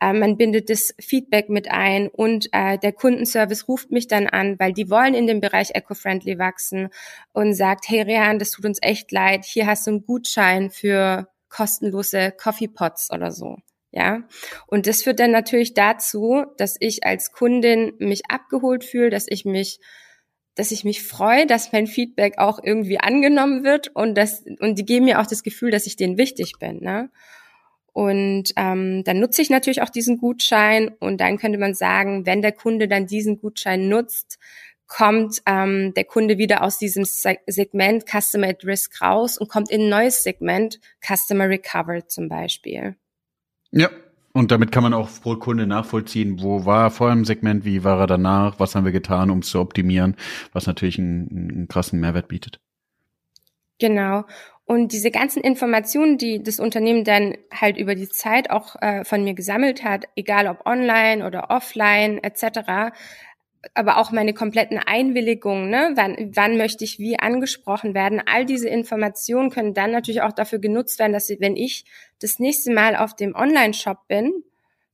äh, man bindet das Feedback mit ein und äh, der Kundenservice ruft mich dann an, weil die wollen in dem Bereich Eco-Friendly wachsen und sagt, hey Rehan, das tut uns echt leid, hier hast du einen Gutschein für kostenlose Coffee Pots oder so. Ja, und das führt dann natürlich dazu, dass ich als Kundin mich abgeholt fühle, dass ich mich dass ich mich freue, dass mein Feedback auch irgendwie angenommen wird und das und die geben mir auch das Gefühl, dass ich denen wichtig bin. Ne? Und ähm, dann nutze ich natürlich auch diesen Gutschein und dann könnte man sagen, wenn der Kunde dann diesen Gutschein nutzt, kommt ähm, der Kunde wieder aus diesem Segment Customer at Risk raus und kommt in ein neues Segment Customer Recovered zum Beispiel. Ja, und damit kann man auch pro Kunde nachvollziehen, wo war er vor dem Segment, wie war er danach, was haben wir getan, um es zu optimieren, was natürlich einen, einen krassen Mehrwert bietet. Genau. Und diese ganzen Informationen, die das Unternehmen dann halt über die Zeit auch äh, von mir gesammelt hat, egal ob online oder offline etc., aber auch meine kompletten Einwilligungen, ne? wann, wann möchte ich wie angesprochen werden. All diese Informationen können dann natürlich auch dafür genutzt werden, dass sie, wenn ich das nächste Mal auf dem Online-Shop bin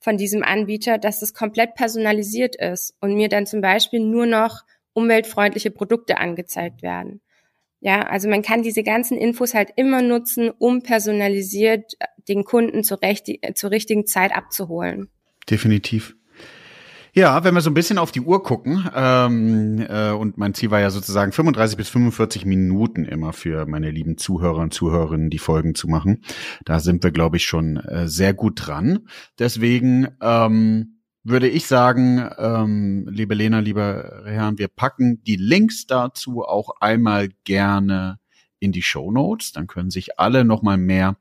von diesem Anbieter, dass es komplett personalisiert ist und mir dann zum Beispiel nur noch umweltfreundliche Produkte angezeigt werden. Ja, also man kann diese ganzen Infos halt immer nutzen, um personalisiert den Kunden zur, recht, zur richtigen Zeit abzuholen. Definitiv. Ja, wenn wir so ein bisschen auf die Uhr gucken, ähm, äh, und mein Ziel war ja sozusagen 35 bis 45 Minuten immer für meine lieben Zuhörer und Zuhörerinnen die Folgen zu machen. Da sind wir, glaube ich, schon äh, sehr gut dran. Deswegen ähm, würde ich sagen, ähm, liebe Lena, lieber Rehan, wir packen die Links dazu auch einmal gerne in die Show Notes. Dann können sich alle noch mal mehr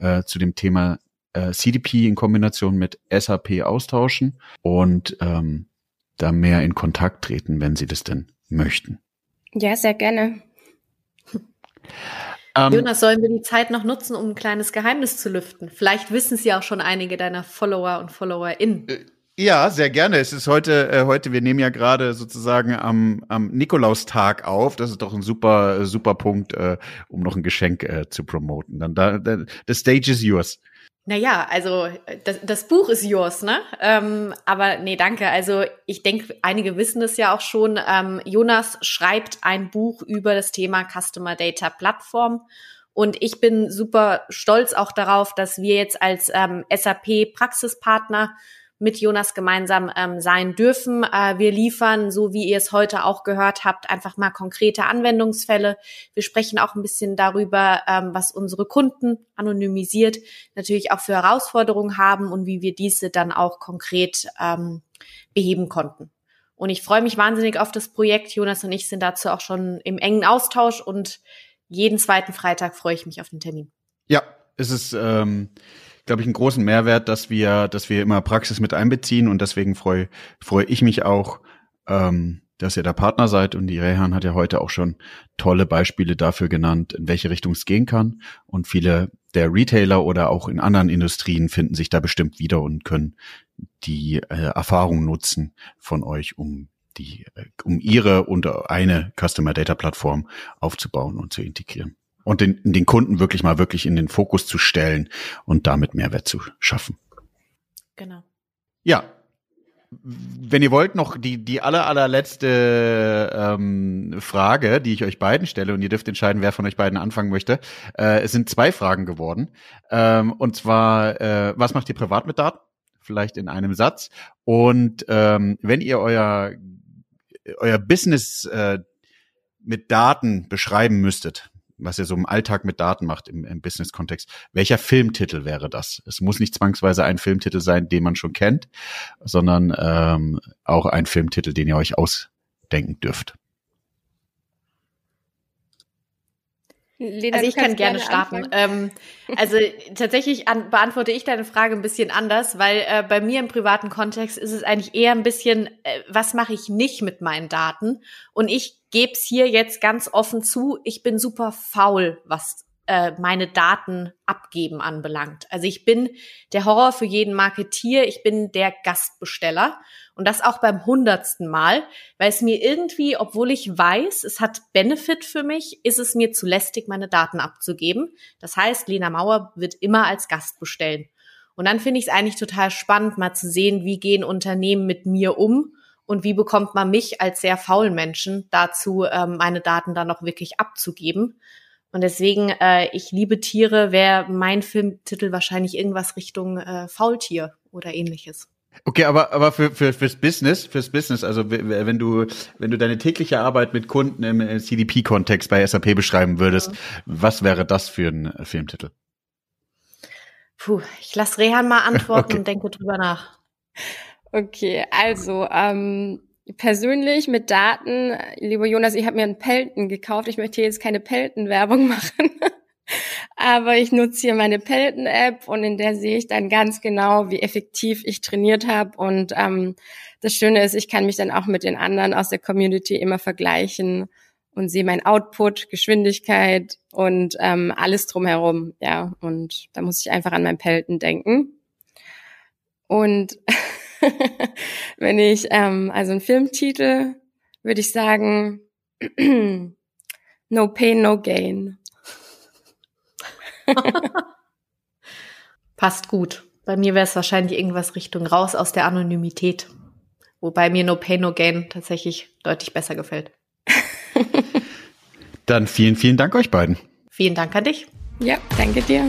äh, zu dem Thema äh, CDP in Kombination mit SAP austauschen und ähm, da mehr in Kontakt treten, wenn sie das denn möchten. Ja, sehr gerne. Ähm, Jonas, sollen wir die Zeit noch nutzen, um ein kleines Geheimnis zu lüften? Vielleicht wissen es ja auch schon einige deiner Follower und FollowerInnen. Äh, Ja, sehr gerne. Es ist heute, äh, heute, wir nehmen ja gerade sozusagen am, am Nikolaustag auf. Das ist doch ein super, super Punkt, äh, um noch ein Geschenk äh, zu promoten. Dann da, da, the stage is yours. Naja, also das, das Buch ist yours, ne? Ähm, aber nee, danke. Also ich denke, einige wissen es ja auch schon. Ähm, Jonas schreibt ein Buch über das Thema Customer Data Plattform. Und ich bin super stolz auch darauf, dass wir jetzt als ähm, SAP Praxispartner mit Jonas gemeinsam ähm, sein dürfen. Äh, wir liefern, so wie ihr es heute auch gehört habt, einfach mal konkrete Anwendungsfälle. Wir sprechen auch ein bisschen darüber, ähm, was unsere Kunden anonymisiert natürlich auch für Herausforderungen haben und wie wir diese dann auch konkret ähm, beheben konnten. Und ich freue mich wahnsinnig auf das Projekt. Jonas und ich sind dazu auch schon im engen Austausch und jeden zweiten Freitag freue ich mich auf den Termin. Ja, es ist ähm, glaube ich, einen großen Mehrwert, dass wir, dass wir immer Praxis mit einbeziehen und deswegen freue freue ich mich auch, ähm, dass ihr da Partner seid. Und die Rehan hat ja heute auch schon tolle Beispiele dafür genannt, in welche Richtung es gehen kann. Und viele der Retailer oder auch in anderen Industrien finden sich da bestimmt wieder und können die äh, Erfahrung nutzen von euch, um die, äh, um ihre und eine Customer Data Plattform aufzubauen und zu integrieren und den, den Kunden wirklich mal wirklich in den Fokus zu stellen und damit Mehrwert zu schaffen. Genau. Ja. Wenn ihr wollt, noch die, die aller, allerletzte ähm, Frage, die ich euch beiden stelle, und ihr dürft entscheiden, wer von euch beiden anfangen möchte. Äh, es sind zwei Fragen geworden. Ähm, und zwar, äh, was macht ihr privat mit Daten? Vielleicht in einem Satz. Und ähm, wenn ihr euer, euer Business äh, mit Daten beschreiben müsstet, was ihr so im Alltag mit Daten macht im, im Business-Kontext. Welcher Filmtitel wäre das? Es muss nicht zwangsweise ein Filmtitel sein, den man schon kennt, sondern ähm, auch ein Filmtitel, den ihr euch ausdenken dürft. Lena, also ich kann gerne, gerne starten. Ähm, also tatsächlich an, beantworte ich deine Frage ein bisschen anders, weil äh, bei mir im privaten Kontext ist es eigentlich eher ein bisschen, äh, was mache ich nicht mit meinen Daten? Und ich gebe es hier jetzt ganz offen zu, ich bin super faul, was äh, meine Daten abgeben anbelangt. Also ich bin der Horror für jeden Marketier, ich bin der Gastbesteller und das auch beim hundertsten Mal, weil es mir irgendwie, obwohl ich weiß, es hat Benefit für mich, ist es mir zu lästig, meine Daten abzugeben. Das heißt, Lena Mauer wird immer als Gast bestellen. Und dann finde ich es eigentlich total spannend, mal zu sehen, wie gehen Unternehmen mit mir um und wie bekommt man mich als sehr faulen Menschen dazu, ähm, meine Daten dann noch wirklich abzugeben. Und deswegen, äh, ich liebe Tiere, wäre mein Filmtitel wahrscheinlich irgendwas Richtung äh, Faultier oder ähnliches. Okay, aber aber für, für fürs Business, fürs Business, also wenn du wenn du deine tägliche Arbeit mit Kunden im CDP-Kontext bei SAP beschreiben würdest, ja. was wäre das für ein Filmtitel? Puh, ich lasse Rehan mal antworten okay. und denke drüber nach. Okay, also ähm, persönlich mit Daten, lieber Jonas, ich habe mir einen Pelton gekauft. Ich möchte jetzt keine Pelton-Werbung machen. Aber ich nutze hier meine Pelton-App und in der sehe ich dann ganz genau, wie effektiv ich trainiert habe. Und ähm, das Schöne ist, ich kann mich dann auch mit den anderen aus der Community immer vergleichen und sehe mein Output, Geschwindigkeit und ähm, alles drumherum. Ja, und da muss ich einfach an mein Pelton denken. Und wenn ich, ähm, also ein Filmtitel, würde ich sagen, No Pain, No Gain. Passt gut. Bei mir wäre es wahrscheinlich irgendwas Richtung raus aus der Anonymität. Wobei mir No Pain, No Gain tatsächlich deutlich besser gefällt. Dann vielen, vielen Dank euch beiden. Vielen Dank an dich. Ja, danke dir.